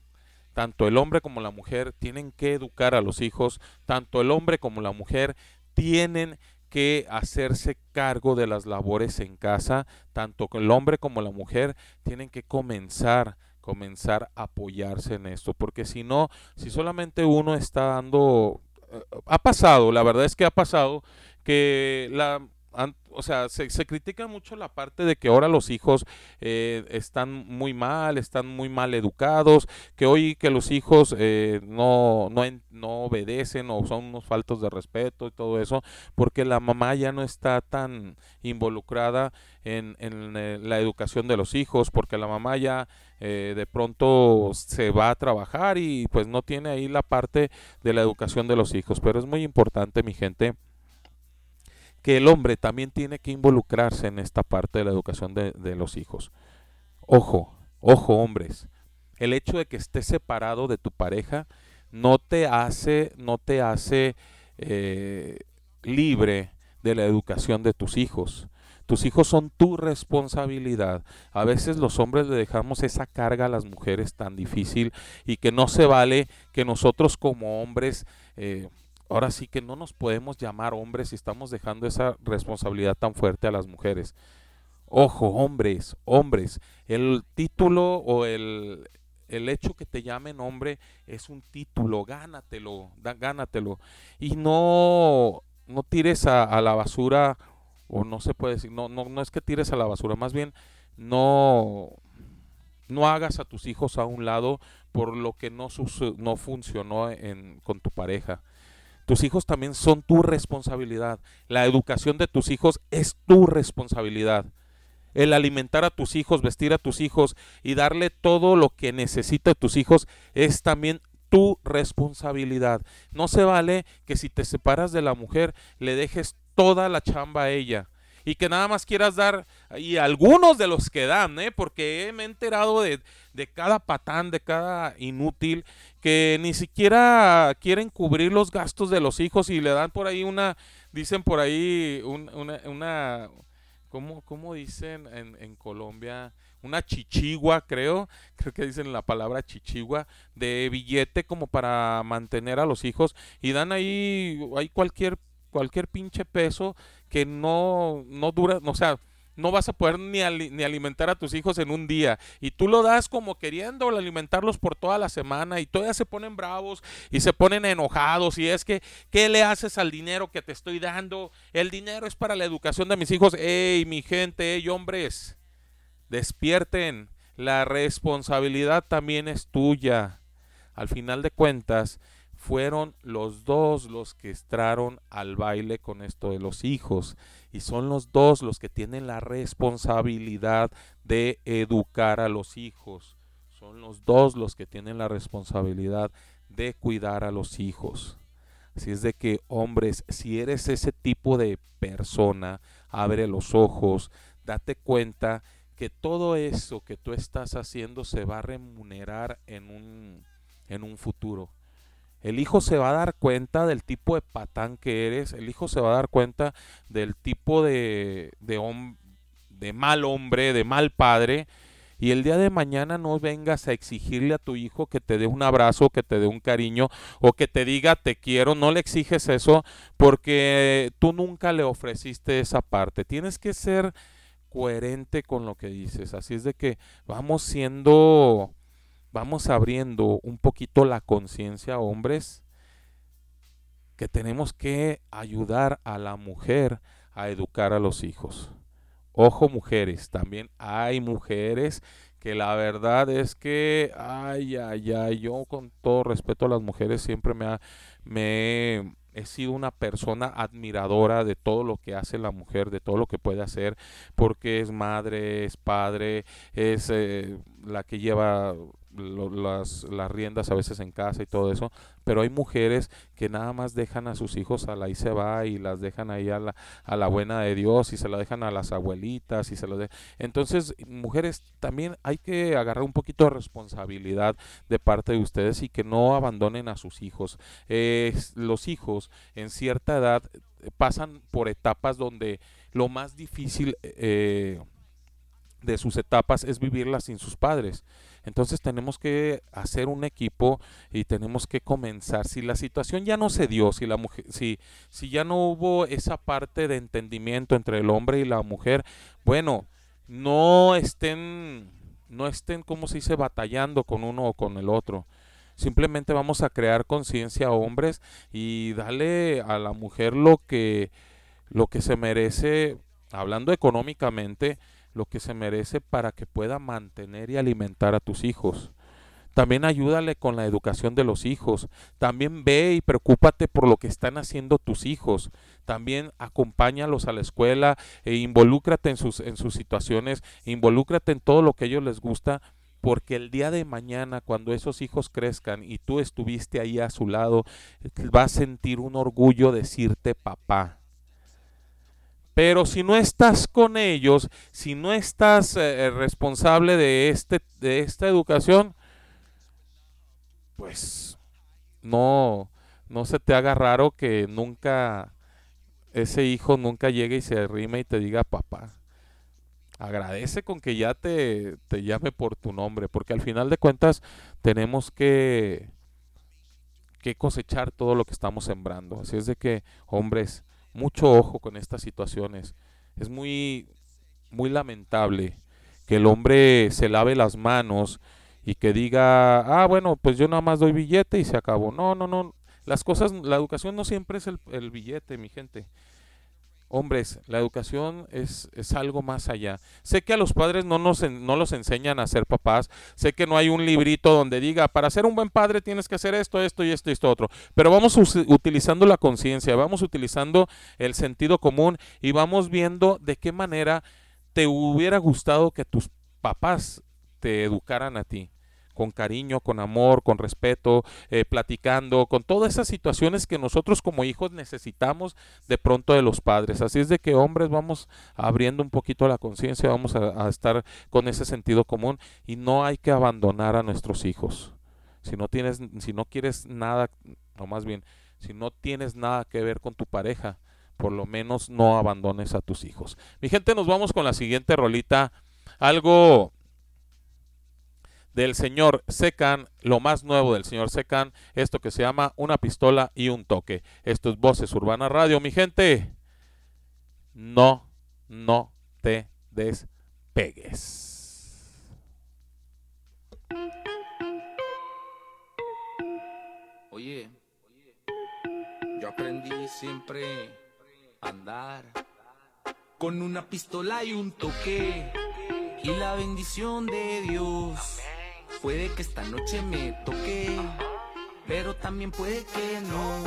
S5: tanto el hombre como la mujer tienen que educar a los hijos, tanto el hombre como la mujer tienen que hacerse cargo de las labores en casa, tanto el hombre como la mujer tienen que comenzar comenzar a apoyarse en esto, porque si no, si solamente uno está dando eh, ha pasado, la verdad es que ha pasado que la o sea, se, critica mucho la parte de que ahora los hijos eh, están muy mal, están muy mal educados, que hoy que los hijos eh, no, no, no, obedecen o son unos faltos de respeto y todo eso, porque la mamá ya no está tan involucrada en, en eh, la educación de los hijos, porque la mamá ya de pronto se va a trabajar y pues no tiene ahí la parte de la educación de los hijos, pero es muy importante mi gente que el hombre también tiene que involucrarse en esta parte de la educación de, los hijos. Ojo, ojo hombres, el hecho de que estés separado de tu pareja no te hace, no te hace eh, libre de la educación de tus hijos. Tus hijos son tu responsabilidad. A veces los hombres le dejamos esa carga a las mujeres tan difícil y que no se vale que nosotros como hombres eh, ahora sí que no nos podemos llamar hombres si estamos dejando esa responsabilidad tan fuerte a las mujeres. Ojo, hombres, hombres, el título o el, el hecho que te llamen hombre es un título, gánatelo, gánatelo. Y no, no tires a, la basura, o no se puede decir, no, no, no es que tires a la basura, más bien no, no hagas a tus hijos a un lado por lo que no, no funcionó en, con tu pareja. Tus hijos también son tu responsabilidad. La educación de tus hijos es tu responsabilidad. El alimentar a tus hijos, vestir a tus hijos y darle todo lo que necesita tus hijos es también tu responsabilidad. No se vale que si te separas de la mujer le dejes toda la chamba a ella y que nada más quieras dar, y algunos de los que dan, ¿eh? porque me he enterado de, de cada patán, de cada inútil, que ni siquiera quieren cubrir los gastos de los hijos y le dan por ahí una, dicen por ahí una, una ¿cómo, cómo dicen en, en Colombia? una chichigua, creo, creo que dicen la palabra chichigua, de billete como para mantener a los hijos y dan ahí, hay cualquier, cualquier pinche peso que no, no dura, o sea, no vas a poder ni, ni, alimentar a tus hijos en un día. Y tú lo das como queriendo alimentarlos por toda la semana y todavía se ponen bravos y se ponen enojados. Y es que, ¿qué le haces al dinero que te estoy dando? El dinero es para la educación de mis hijos. ¡Ey, mi gente, ey, hombres! Despierten. La responsabilidad también es tuya. Al final de cuentas, fueron los dos los que entraron al baile con esto de los hijos y son los dos los que tienen la responsabilidad de educar a los hijos. son los dos los que tienen la responsabilidad de cuidar a los hijos. Así es de que, hombres, si eres ese tipo de persona, abre los ojos, date cuenta que todo eso que tú estás haciendo se va a remunerar en un, en un futuro. El hijo se va a dar cuenta del tipo de patán que eres, el hijo se va a dar cuenta del tipo de, de, mal hombre, de mal padre, y el día de mañana no vengas a exigirle a tu hijo que te dé un abrazo, que te dé un cariño o que te diga te quiero. No le exiges eso porque tú nunca le ofreciste esa parte. Tienes que ser coherente con lo que dices. Así es de que vamos siendo, vamos abriendo un poquito la conciencia, hombres, que tenemos que ayudar a la mujer a educar a los hijos. Ojo mujeres, también hay mujeres que la verdad es que, ay, ay, ay, yo con todo respeto a las mujeres siempre me, ha, me he sido una persona admiradora de todo lo que hace la mujer, de todo lo que puede hacer, porque es madre, es padre, es eh, la que lleva las, las riendas a veces en casa y todo eso, pero hay mujeres que nada más dejan a sus hijos a la y se va y las dejan ahí a la, a la buena de Dios y se la dejan a las abuelitas y se lo de... Entonces, mujeres, también hay que agarrar un poquito de responsabilidad de parte de ustedes y que no abandonen a sus hijos. los hijos en cierta edad pasan por etapas donde lo más difícil eh, de sus etapas es vivirlas sin sus padres. Entonces tenemos que hacer un equipo y tenemos que comenzar. Si la situación ya no se dio, si la mujer, si, si ya no hubo esa parte de entendimiento entre el hombre y la mujer, bueno, no estén, no estén, como se dice, batallando con uno o con el otro. Simplemente vamos a crear conciencia a hombres y darle a la mujer lo que, lo que se merece, hablando económicamente, lo que se merece para que pueda mantener y alimentar a tus hijos. También ayúdale con la educación de los hijos. También ve y preocúpate por lo que están haciendo tus hijos. También acompáñalos a la escuela e involúcrate en sus, en sus situaciones, involúcrate en todo lo que a ellos les gusta, porque el día de mañana, cuando esos hijos crezcan y tú estuviste ahí a su lado, va a sentir un orgullo decirte papá. Pero si no estás con ellos, si no estás eh, responsable de, este, de esta educación, pues no, no se te haga raro que nunca ese hijo nunca llegue y se arrime y te diga papá. Agradece con que ya te, te llame por tu nombre, porque al final de cuentas tenemos que, que cosechar todo lo que estamos sembrando. Así es de que, hombres, mucho ojo con estas situaciones. Es muy, muy lamentable que el hombre se lave las manos y que diga, ah, bueno, pues yo nada más doy billete y se acabó. No, no, no. Las cosas, la educación no siempre es el, el billete, mi gente. Hombres, la educación es, es, algo más allá. Sé que a los padres no, nos, no los enseñan a ser papás. Sé que no hay un librito donde diga, para ser un buen padre tienes que hacer esto, esto y esto y esto otro. Pero vamos utilizando la conciencia, vamos utilizando el sentido común y vamos viendo de qué manera te hubiera gustado que tus papás te educaran a ti con cariño, con amor, con respeto, eh, platicando, con todas esas situaciones que nosotros como hijos necesitamos de pronto de los padres. Así es de que hombres vamos abriendo un poquito la conciencia, vamos a, estar con ese sentido común y no hay que abandonar a nuestros hijos. Si no tienes, si no quieres nada, o más bien, si no tienes nada que ver con tu pareja, por lo menos no abandones a tus hijos. Mi gente, nos vamos con la siguiente rolita. Algo del señor Secan, lo más nuevo del señor Secan, esto que se llama una pistola y un toque. Esto es Voces Urbana Radio, mi gente. No, no te despegues.
S12: Oye, yo aprendí siempre a andar con una pistola y un toque y la bendición de Dios. Puede que esta noche me toque, pero también puede que no.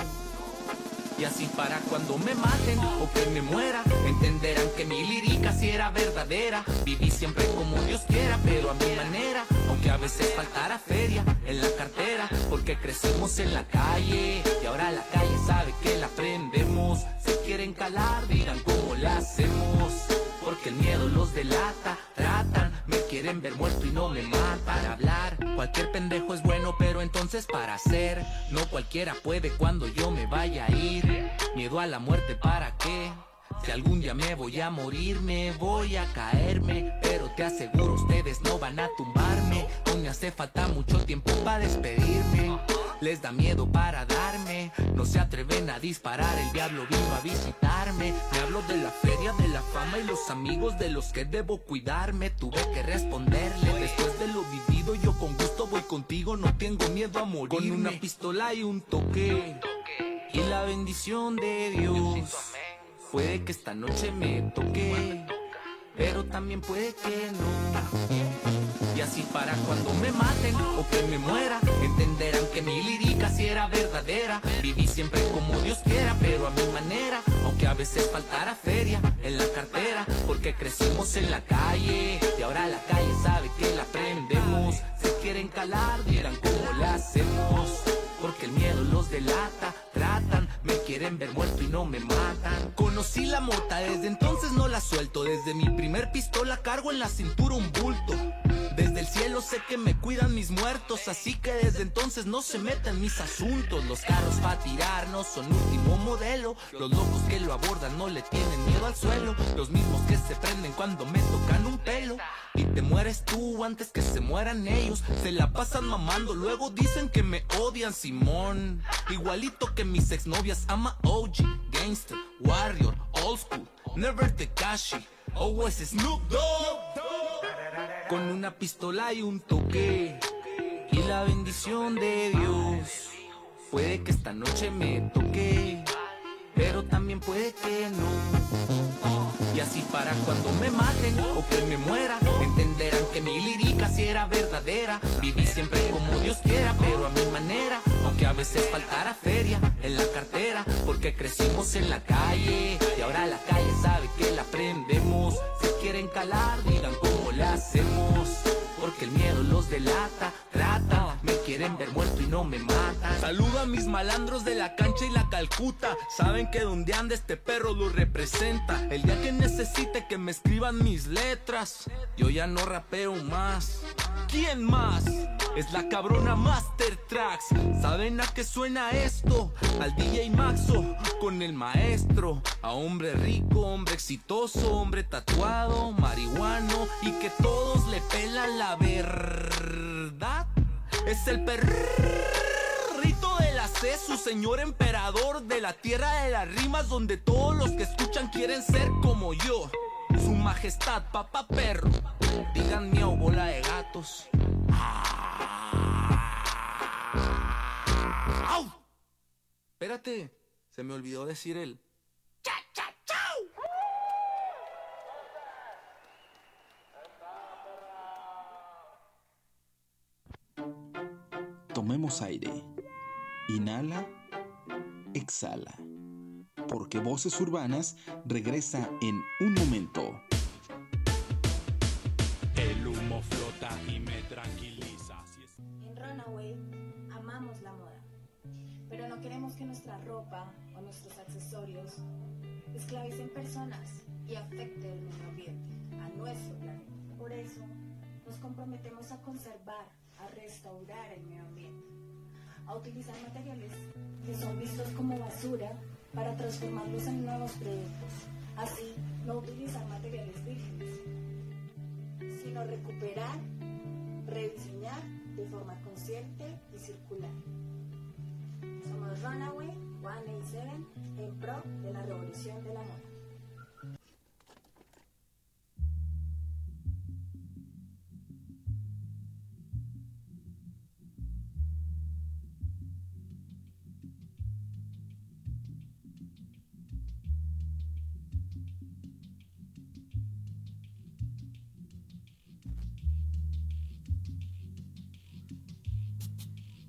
S12: Y así para cuando me maten o que me muera, entenderán que mi lírica si era verdadera. Viví siempre como Dios quiera, pero a mi manera aunque a veces faltara feria en la cartera, porque crecimos en la calle y ahora la calle sabe que la aprendemos. Si quieren calar, digan cómo la hacemos, porque el miedo los delata, me quieren ver muerto y no me matan. Para hablar, cualquier pendejo es bueno, pero entonces para hacer, no cualquiera puede cuando yo me vaya a ir. Miedo a la muerte, ¿para qué? Si algún día me voy a morir, me voy a caerme. Pero te aseguro, ustedes no van a tumbarme. No me hace falta mucho tiempo para despedirme. Les da miedo para darme. No se atreven a disparar, el diablo vino a visitarme. Me hablo de la feria, de la fama y los amigos de los que debo cuidarme. Tuve que responderle después de lo vivido. Yo con gusto voy contigo, no tengo miedo a morir. Con una pistola y un toque. Y la bendición de Dios. Puede que esta noche me toque, pero también puede que no. Y así para cuando me maten o que me muera, entenderán que mi lírica si era verdadera. Viví siempre como Dios quiera, pero a mi manera, aunque a veces faltara feria en la cartera, porque crecimos en la calle y ahora la calle sabe que la aprendemos. Si quieren calar, dirán cómo la hacemos, porque el miedo los delata, tratan, me quieren ver muerto y no me matan. Conocí la mota, desde entonces no la suelto. Desde mi primer pistola cargo en la cintura un bulto. Desde el cielo sé que me cuidan mis muertos, así que desde entonces no se meten en mis asuntos. Los carros para tirarnos son último modelo. Los locos que lo abordan no le tienen miedo al suelo. Los mismos que se prenden cuando me tocan un pelo. Y te mueres tú antes que se mueran ellos. Se la pasan mamando, luego dicen que me odian, Simón. Igualito que mis exnovias, ama OG, Gangster, Warrior, Old School, Never Tekashi, always Snoop Dogg. Con una pistola y un toque. Y la bendición de Dios. Puede que esta noche me toque. Pero también puede que no. Y así para cuando me maten o que me muera, entenderán que mi lírica si era verdadera. Viví siempre como Dios quiera, pero a mi manera. Aunque a veces faltara feria en la cartera, porque crecimos en la calle. Y ahora la calle sabe que la aprendemos. Si quieren calar, digan cómo la hacemos. Porque el miedo los delata, trata, quieren ver muerto y no me matan. Saludo a mis malandros de la cancha y la calcuta. Saben que donde anda este perro lo representa. El día que necesite que me escriban mis letras, yo ya no rapeo más. ¿Quién más? Es la cabrona Master Tracks. ¿Saben a qué suena esto? Al DJ Maxo con el maestro. A hombre rico, hombre exitoso, hombre tatuado, marihuano y que todos le pelan la verdad. Es el perrito de la C, su señor emperador de la tierra de las rimas, donde todos los que escuchan quieren ser como yo. Su majestad, papá perro. Digan miau, bola de gatos. ¡Au! Espérate, se me olvidó decir el. ¡Cha, cha, chau!
S3: Tomemos aire. Inhala. Exhala. Porque Voces Urbanas regresa en un momento.
S5: El humo flota y me tranquiliza.
S13: En Runaway amamos la moda, pero no queremos que nuestra ropa o nuestros accesorios esclavicen personas y afecten el medio ambiente, a nuestro planeta. Por eso nos comprometemos a conservar, a restaurar el medio ambiente, a utilizar materiales que son vistos como basura para transformarlos en nuevos productos. Así, no utilizar materiales vírgenes, sino recuperar, rediseñar de forma consciente y circular. Somos Runaway 187 en pro de la revolución de la moda.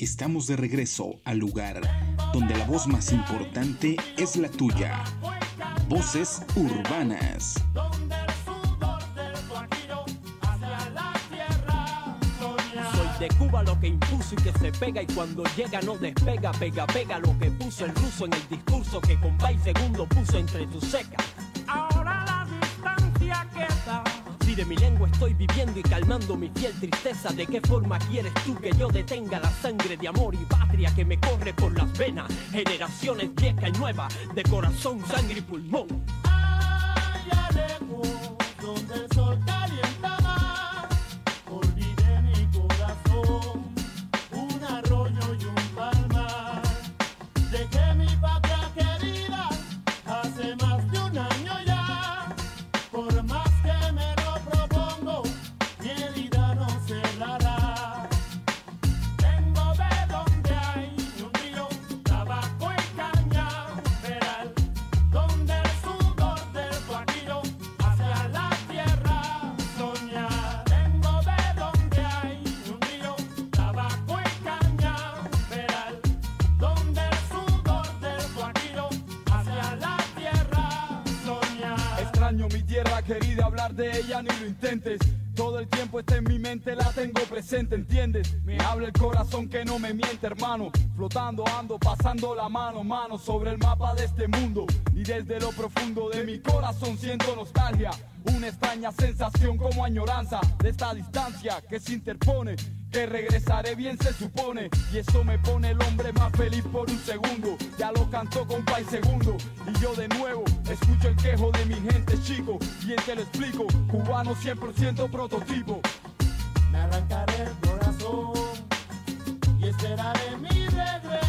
S3: Estamos de regreso al lugar donde la voz más importante es la tuya. Voces urbanas.
S14: De Cuba lo que impuso y que se pega y cuando llega no despega, pega, pega lo que puso el ruso en el discurso que con y segundo puso entre tus secas. De mi lengua estoy viviendo y calmando mi fiel tristeza, ¿de qué forma quieres tú que yo detenga la sangre de amor y patria que me corre por las venas? Generaciones vieja y nueva, de corazón, sangre y pulmón.
S15: Allá de
S16: ella ni lo intentes. Todo el tiempo está en mi mente, la tengo presente, ¿entiendes? Me habla el corazón que no me miente, hermano. Flotando ando, pasando la mano, mano sobre el mapa de este mundo. Y desde lo profundo de mi corazón siento nostalgia. Una extraña sensación como añoranza de esta distancia que se interpone. Que regresaré bien se supone. Y eso me pone el hombre más feliz por un segundo. Ya lo cantó con Pai Segundo. Y yo de nuevo escucho el quejo de mi gente, chico. Bien te lo explico. Cubano 100% prototipo.
S15: Me arrancaré el corazón y esperaré mi regreso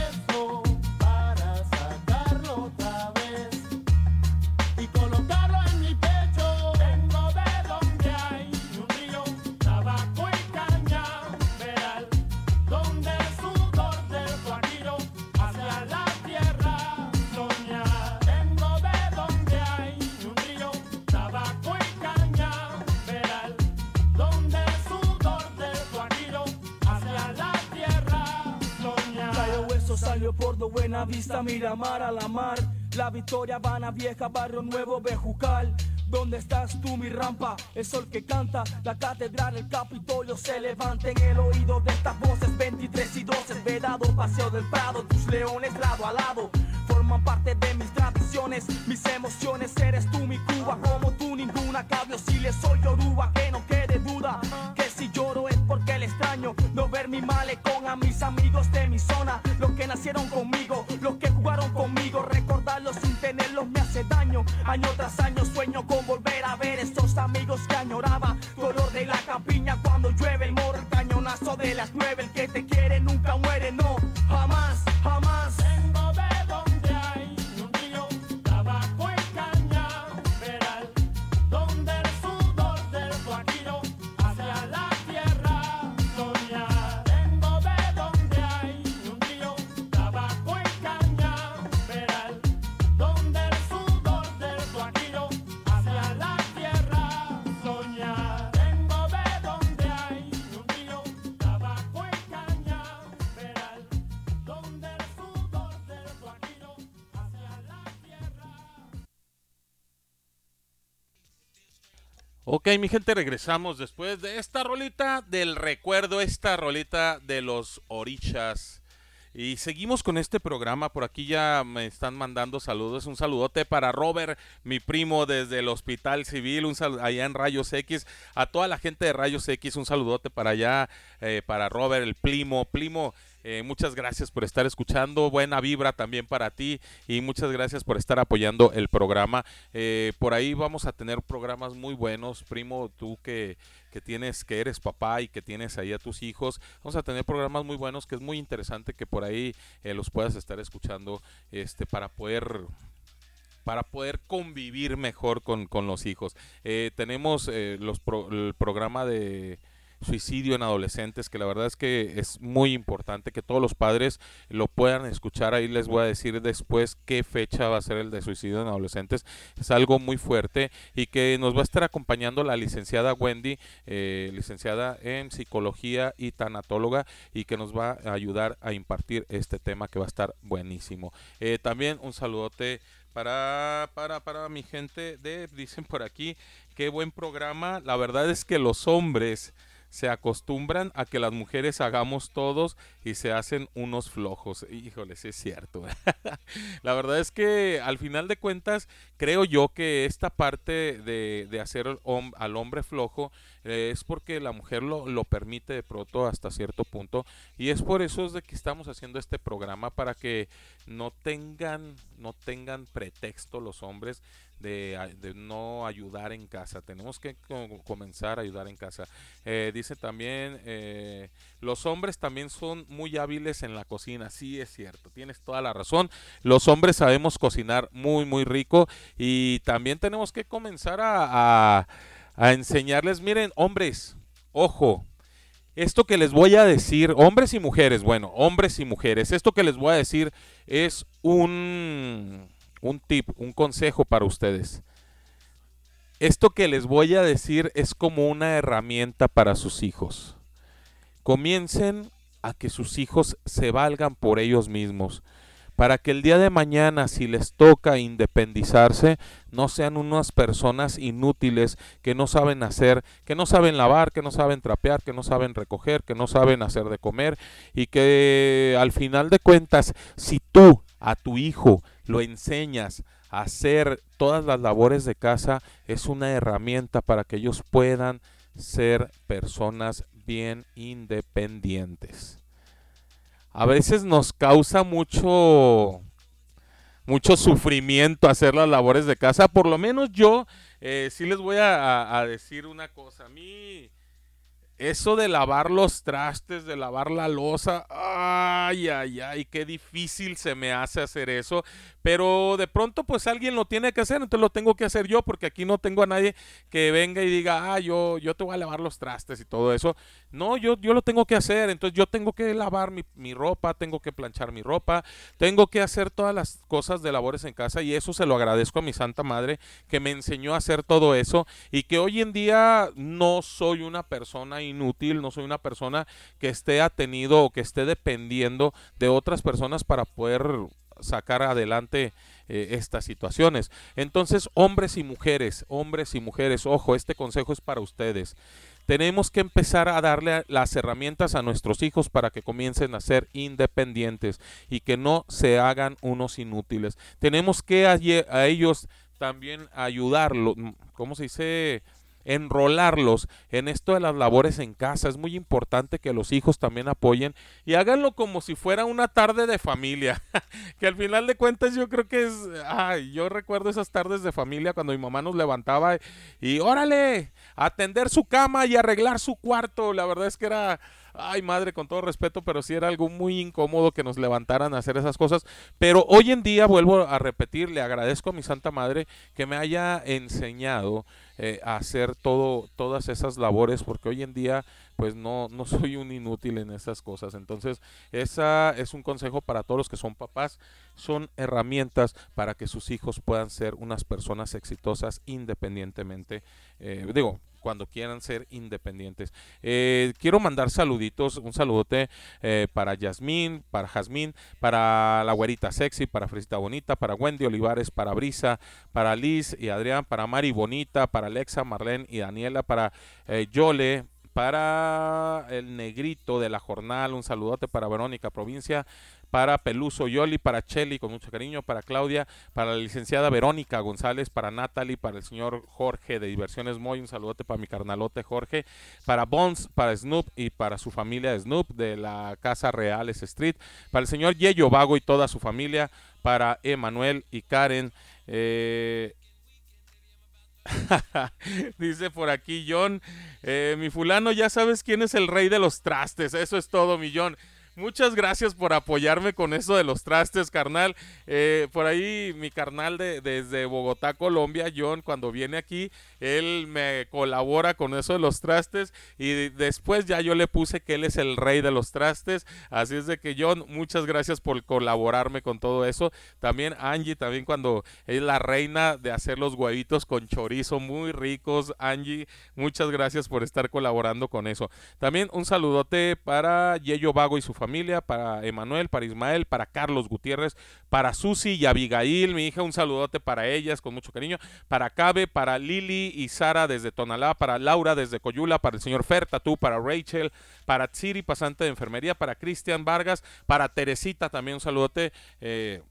S14: Hueso salió por do Buena Vista, Miramar a la mar. La Victoria, Habana Vieja, Barrio Nuevo, Bejucal. ¿Dónde estás tú, mi rampa? El sol que canta, la catedral, el Capitolio se levanta en el oído de estas voces. 23 y 12, vedado, paseo del Prado, tus leones lado a lado. Parte de mis tradiciones, mis emociones. Eres tú, mi Cuba, como tú, ninguna. Cabio, si le soy Yoruba, que no quede duda. Que si lloro es porque le extraño no ver mi malecón a mis amigos de mi zona. Los que nacieron conmigo, los que jugaron conmigo. Recordarlos sin tenerlos me hace daño. Año tras año
S5: Ok, mi gente, regresamos después de esta rolita del recuerdo, esta rolita de los orichas. Y seguimos con este programa. Por aquí ya me están mandando saludos. Un saludote para Robert, mi primo desde el Hospital Civil, un sal- allá en Rayos X. A toda la gente de Rayos X, un saludote para allá, eh, para Robert, el primo. Primo, eh, muchas gracias por estar escuchando. Buena vibra también para ti. Y muchas gracias por estar apoyando el programa. Eh, por ahí vamos a tener programas muy buenos. Primo, tú que, que tienes, que eres papá y que tienes ahí a tus hijos. Vamos a tener programas muy buenos que es muy interesante que por ahí eh, los puedas estar escuchando este para poder para poder convivir mejor con, con los hijos. Tenemos los pro- el programa de suicidio en adolescentes, que la verdad es que es muy importante que todos los padres lo puedan escuchar. Ahí les voy a decir después qué fecha va a ser el de suicidio en adolescentes. Es algo muy fuerte y que nos va a estar acompañando la licenciada Wendy, eh, licenciada en psicología y tanatóloga, y que nos va a ayudar a impartir este tema que va a estar buenísimo. Eh, también un saludote para, para, para mi gente de, dicen por aquí, qué buen programa. La verdad es que los hombres se acostumbran a que las mujeres hagamos todos y se hacen unos flojos. Híjole, sí es cierto. la verdad es que al final de cuentas creo yo que esta parte de, de hacer al hombre flojo eh, es porque la mujer lo, lo permite de pronto hasta cierto punto y es por eso es de que estamos haciendo este programa para que no tengan no tengan pretexto los hombres de, no ayudar en casa. Tenemos que co- comenzar a ayudar en casa. Eh, dice también eh, los hombres también son muy hábiles en la cocina. Sí es cierto tienes toda la razón. Los hombres sabemos cocinar muy muy rico y también tenemos que comenzar a- a enseñarles miren hombres ojo esto que les voy a decir, hombres y mujeres, bueno, hombres y mujeres, esto que les voy a decir es un, un tip, un consejo para ustedes. Esto que les voy a decir es como una herramienta para sus hijos. Comiencen a que sus hijos se valgan por ellos mismos, para que el día de mañana, si les toca independizarse, no sean unas personas inútiles que no saben hacer, que no saben lavar, que no saben trapear, que no saben recoger, que no saben hacer de comer y que al final de cuentas, si tú a tu hijo lo enseñas a hacer todas las labores de casa, es una herramienta para que ellos puedan ser personas bien independientes. A veces nos causa mucho mucho sufrimiento hacer las labores de casa. Por lo menos yo eh, sí les voy a, a- a decir una cosa. A mí eso de lavar los trastes, de lavar la losa, ay, ay, ay, qué difícil se me hace hacer eso. Pero de pronto pues alguien lo tiene que hacer, entonces lo tengo que hacer yo porque aquí no tengo a nadie que venga y diga, ah, yo, yo te voy a lavar los trastes y todo eso. No, yo, yo lo tengo que hacer, entonces yo tengo que lavar mi, mi ropa, tengo que planchar mi ropa, tengo que hacer todas las cosas de labores en casa y eso se lo agradezco a mi Santa Madre que me enseñó a hacer todo eso y que hoy en día no soy una persona inútil, no soy una persona que esté atenido o que esté dependiendo de otras personas para poder sacar adelante eh, estas situaciones. Entonces, hombres y mujeres, hombres y mujeres, ojo, este consejo es para ustedes. Tenemos que empezar a darle las herramientas a nuestros hijos para que comiencen a ser independientes y que no se hagan unos inútiles. Tenemos que a, ellos también ayudarlos, ¿cómo se dice? Enrolarlos en esto de las labores en casa. Es muy importante que los hijos también apoyen y háganlo como si fuera una tarde de familia. que al final de cuentas yo creo que es, ay, yo recuerdo esas tardes de familia cuando mi mamá nos levantaba y órale, atender su cama y arreglar su cuarto. La verdad es que era, ay madre, con todo respeto, pero sí era algo muy incómodo que nos levantaran a hacer esas cosas. Pero hoy en día, vuelvo a repetir, le agradezco a mi Santa Madre que me haya enseñado eh, a hacer todo, todas esas labores, porque hoy en día pues no, no soy un inútil en esas cosas. Entonces, esa es un consejo para todos los que son papás. Son herramientas para que sus hijos puedan ser unas personas exitosas independientemente. eh, digo, cuando quieran ser independientes. Eh, quiero mandar saluditos, un saludote eh, para Yasmín, para Jazmín, para la güerita sexy, para Fresita Bonita, para Wendy Olivares, para Brisa, para Liz y Adrián, para Mari Bonita, para Alexa, Marlene y Daniela, para eh, Yole, para el negrito de la jornal, un saludote para Verónica Provincia, para Peluso Yoli, para Cheli, con mucho cariño, para Claudia, para la licenciada Verónica González, para Natalie, para el señor Jorge de Diversiones Moy, un saludote para mi carnalote Jorge, para Bones, para Snoop y para su familia Snoop de la Casa Reales Street, para el señor Yeyo Vago y toda su familia, para Emanuel y Karen, eh, Dice por aquí John, eh, mi fulano, ya sabes quién es el rey de los trastes. Eso es todo, mi John. Muchas gracias por apoyarme con eso de los trastes, carnal. Eh, por ahí mi carnal de, desde Bogotá, Colombia, John, cuando viene aquí, él me colabora con eso de los trastes y después ya yo le puse que él es el rey de los trastes. Así es de que John, muchas gracias por colaborarme con todo eso. También Angie, también cuando es la reina de hacer los huevitos con chorizo muy ricos. Angie, muchas gracias por estar colaborando con eso. También un saludote para Yello Vago y su familia familia, para Emanuel, para Ismael, para Carlos Gutiérrez, para Susi y Abigail, mi hija, un saludote para ellas con mucho cariño, para Cabe, para Lili y Sara desde Tonalá, para Laura desde Coyula, para el señor Ferta, tú, para Rachel, para Tsiri, pasante de enfermería, para Cristian Vargas, para Teresita también un saludote. Eh,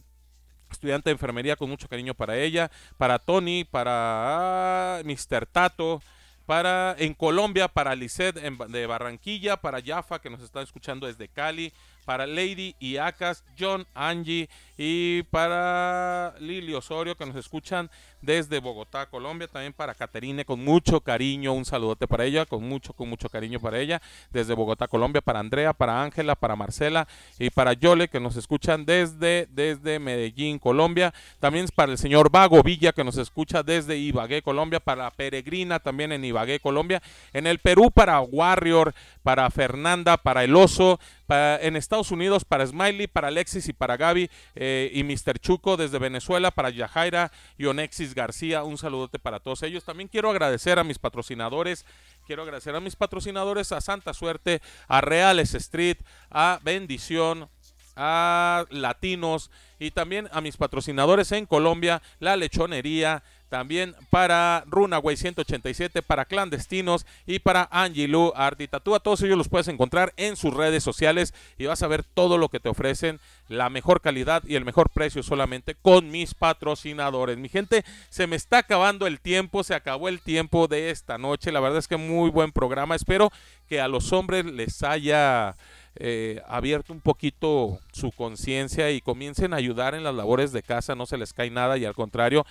S5: estudiante de enfermería con mucho cariño para ella, para Tony, para ah, Mr. Tato, para en Colombia, para Lisset de Barranquilla, para Jaffa que nos está escuchando desde Cali, para Lady y Acas, John, Angie y para Lili Osorio que nos escuchan desde Bogotá, Colombia, también para Caterine con mucho cariño, un saludote para ella, con mucho, con mucho cariño para ella, desde Bogotá, Colombia, para Andrea, para Ángela, para Marcela y para Yole que nos escuchan desde, desde Medellín, Colombia, también para el señor Vago Villa que nos escucha desde Ibagué, Colombia, para Peregrina también en Ibagué, Colombia, en el Perú para Warrior, para Fernanda, para El Oso, en Estados Unidos para Smiley, para Alexis y para Gaby eh, y Mr. Chuco desde Venezuela, para Yajaira y Onexis García, un saludote para todos ellos. También quiero agradecer a mis patrocinadores, quiero agradecer a mis patrocinadores, a Santa Suerte, a Reales Street, a Bendición, a Latinos y también a mis patrocinadores en Colombia, La Lechonería, también para Runaway 187, para Clandestinos y para Angilu Art y Tattoo. A todos ellos los puedes encontrar en sus redes sociales y vas a ver todo lo que te ofrecen, la mejor calidad y el mejor precio solamente con mis patrocinadores. Mi gente, se me está acabando el tiempo, se acabó el tiempo de esta noche. La verdad es que muy buen programa. Espero que a los hombres les haya eh, abierto un poquito su conciencia y comiencen a ayudar en las labores de casa, no se les cae nada y al contrario,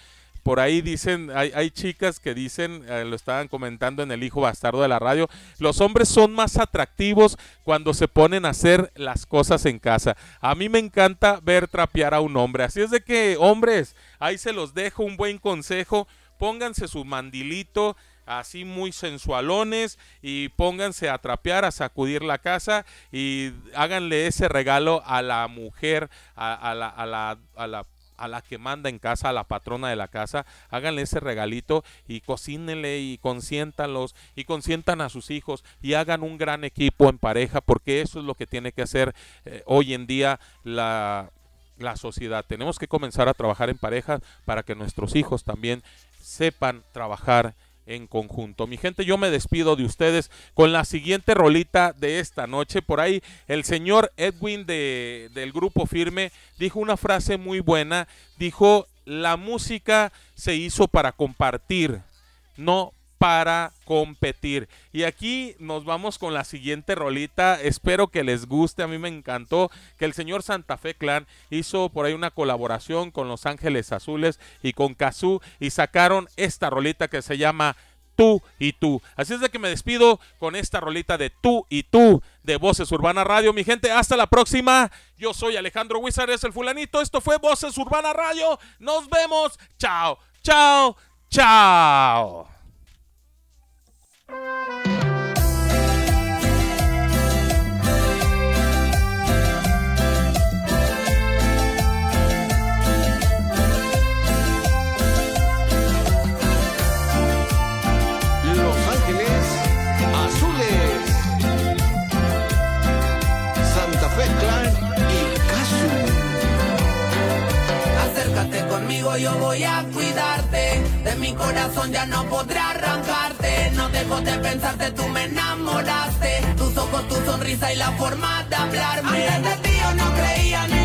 S5: por ahí dicen, hay, hay chicas que dicen, eh, lo estaban comentando en el hijo bastardo de la radio, los hombres son más atractivos cuando se ponen a hacer las cosas en casa. A mí me encanta ver trapear a un hombre, así es de que, hombres, ahí se los dejo un buen consejo, pónganse su mandilito, así muy sensualones y pónganse a trapear, a sacudir la casa y háganle ese regalo a la mujer, a, la, a la a la que manda en casa, a la patrona de la casa, háganle ese regalito y cocínenle y consiéntalos y consientan a sus hijos y hagan un gran equipo en pareja porque eso es lo que tiene que hacer eh, hoy en día la, la sociedad. Tenemos que comenzar a trabajar en pareja para que nuestros hijos también sepan trabajar en conjunto. Mi gente, yo me despido de ustedes con la siguiente rolita de esta noche. Por ahí el señor Edwin de, del grupo Firme dijo una frase muy buena. Dijo, la música se hizo para compartir, no para competir. Y aquí nos vamos con la siguiente rolita. Espero que les guste. A mí me encantó que el señor Santa Fe Clan hizo por ahí una colaboración con Los Ángeles Azules y con Kazoo y sacaron esta rolita que se llama Tú y Tú. Así es de que me despido con esta rolita de Tú y Tú de Voces Urbana Radio. Mi gente, hasta la próxima. Yo soy Alejandro Wizard, es el fulanito. Esto fue Voces Urbana Radio. Nos vemos. Chao, chao, chao.
S17: No podré arrancarte. No dejo de pensarte, tú me enamoraste. Tus ojos, tu sonrisa y la forma de hablarme. Antes de ti yo no creía en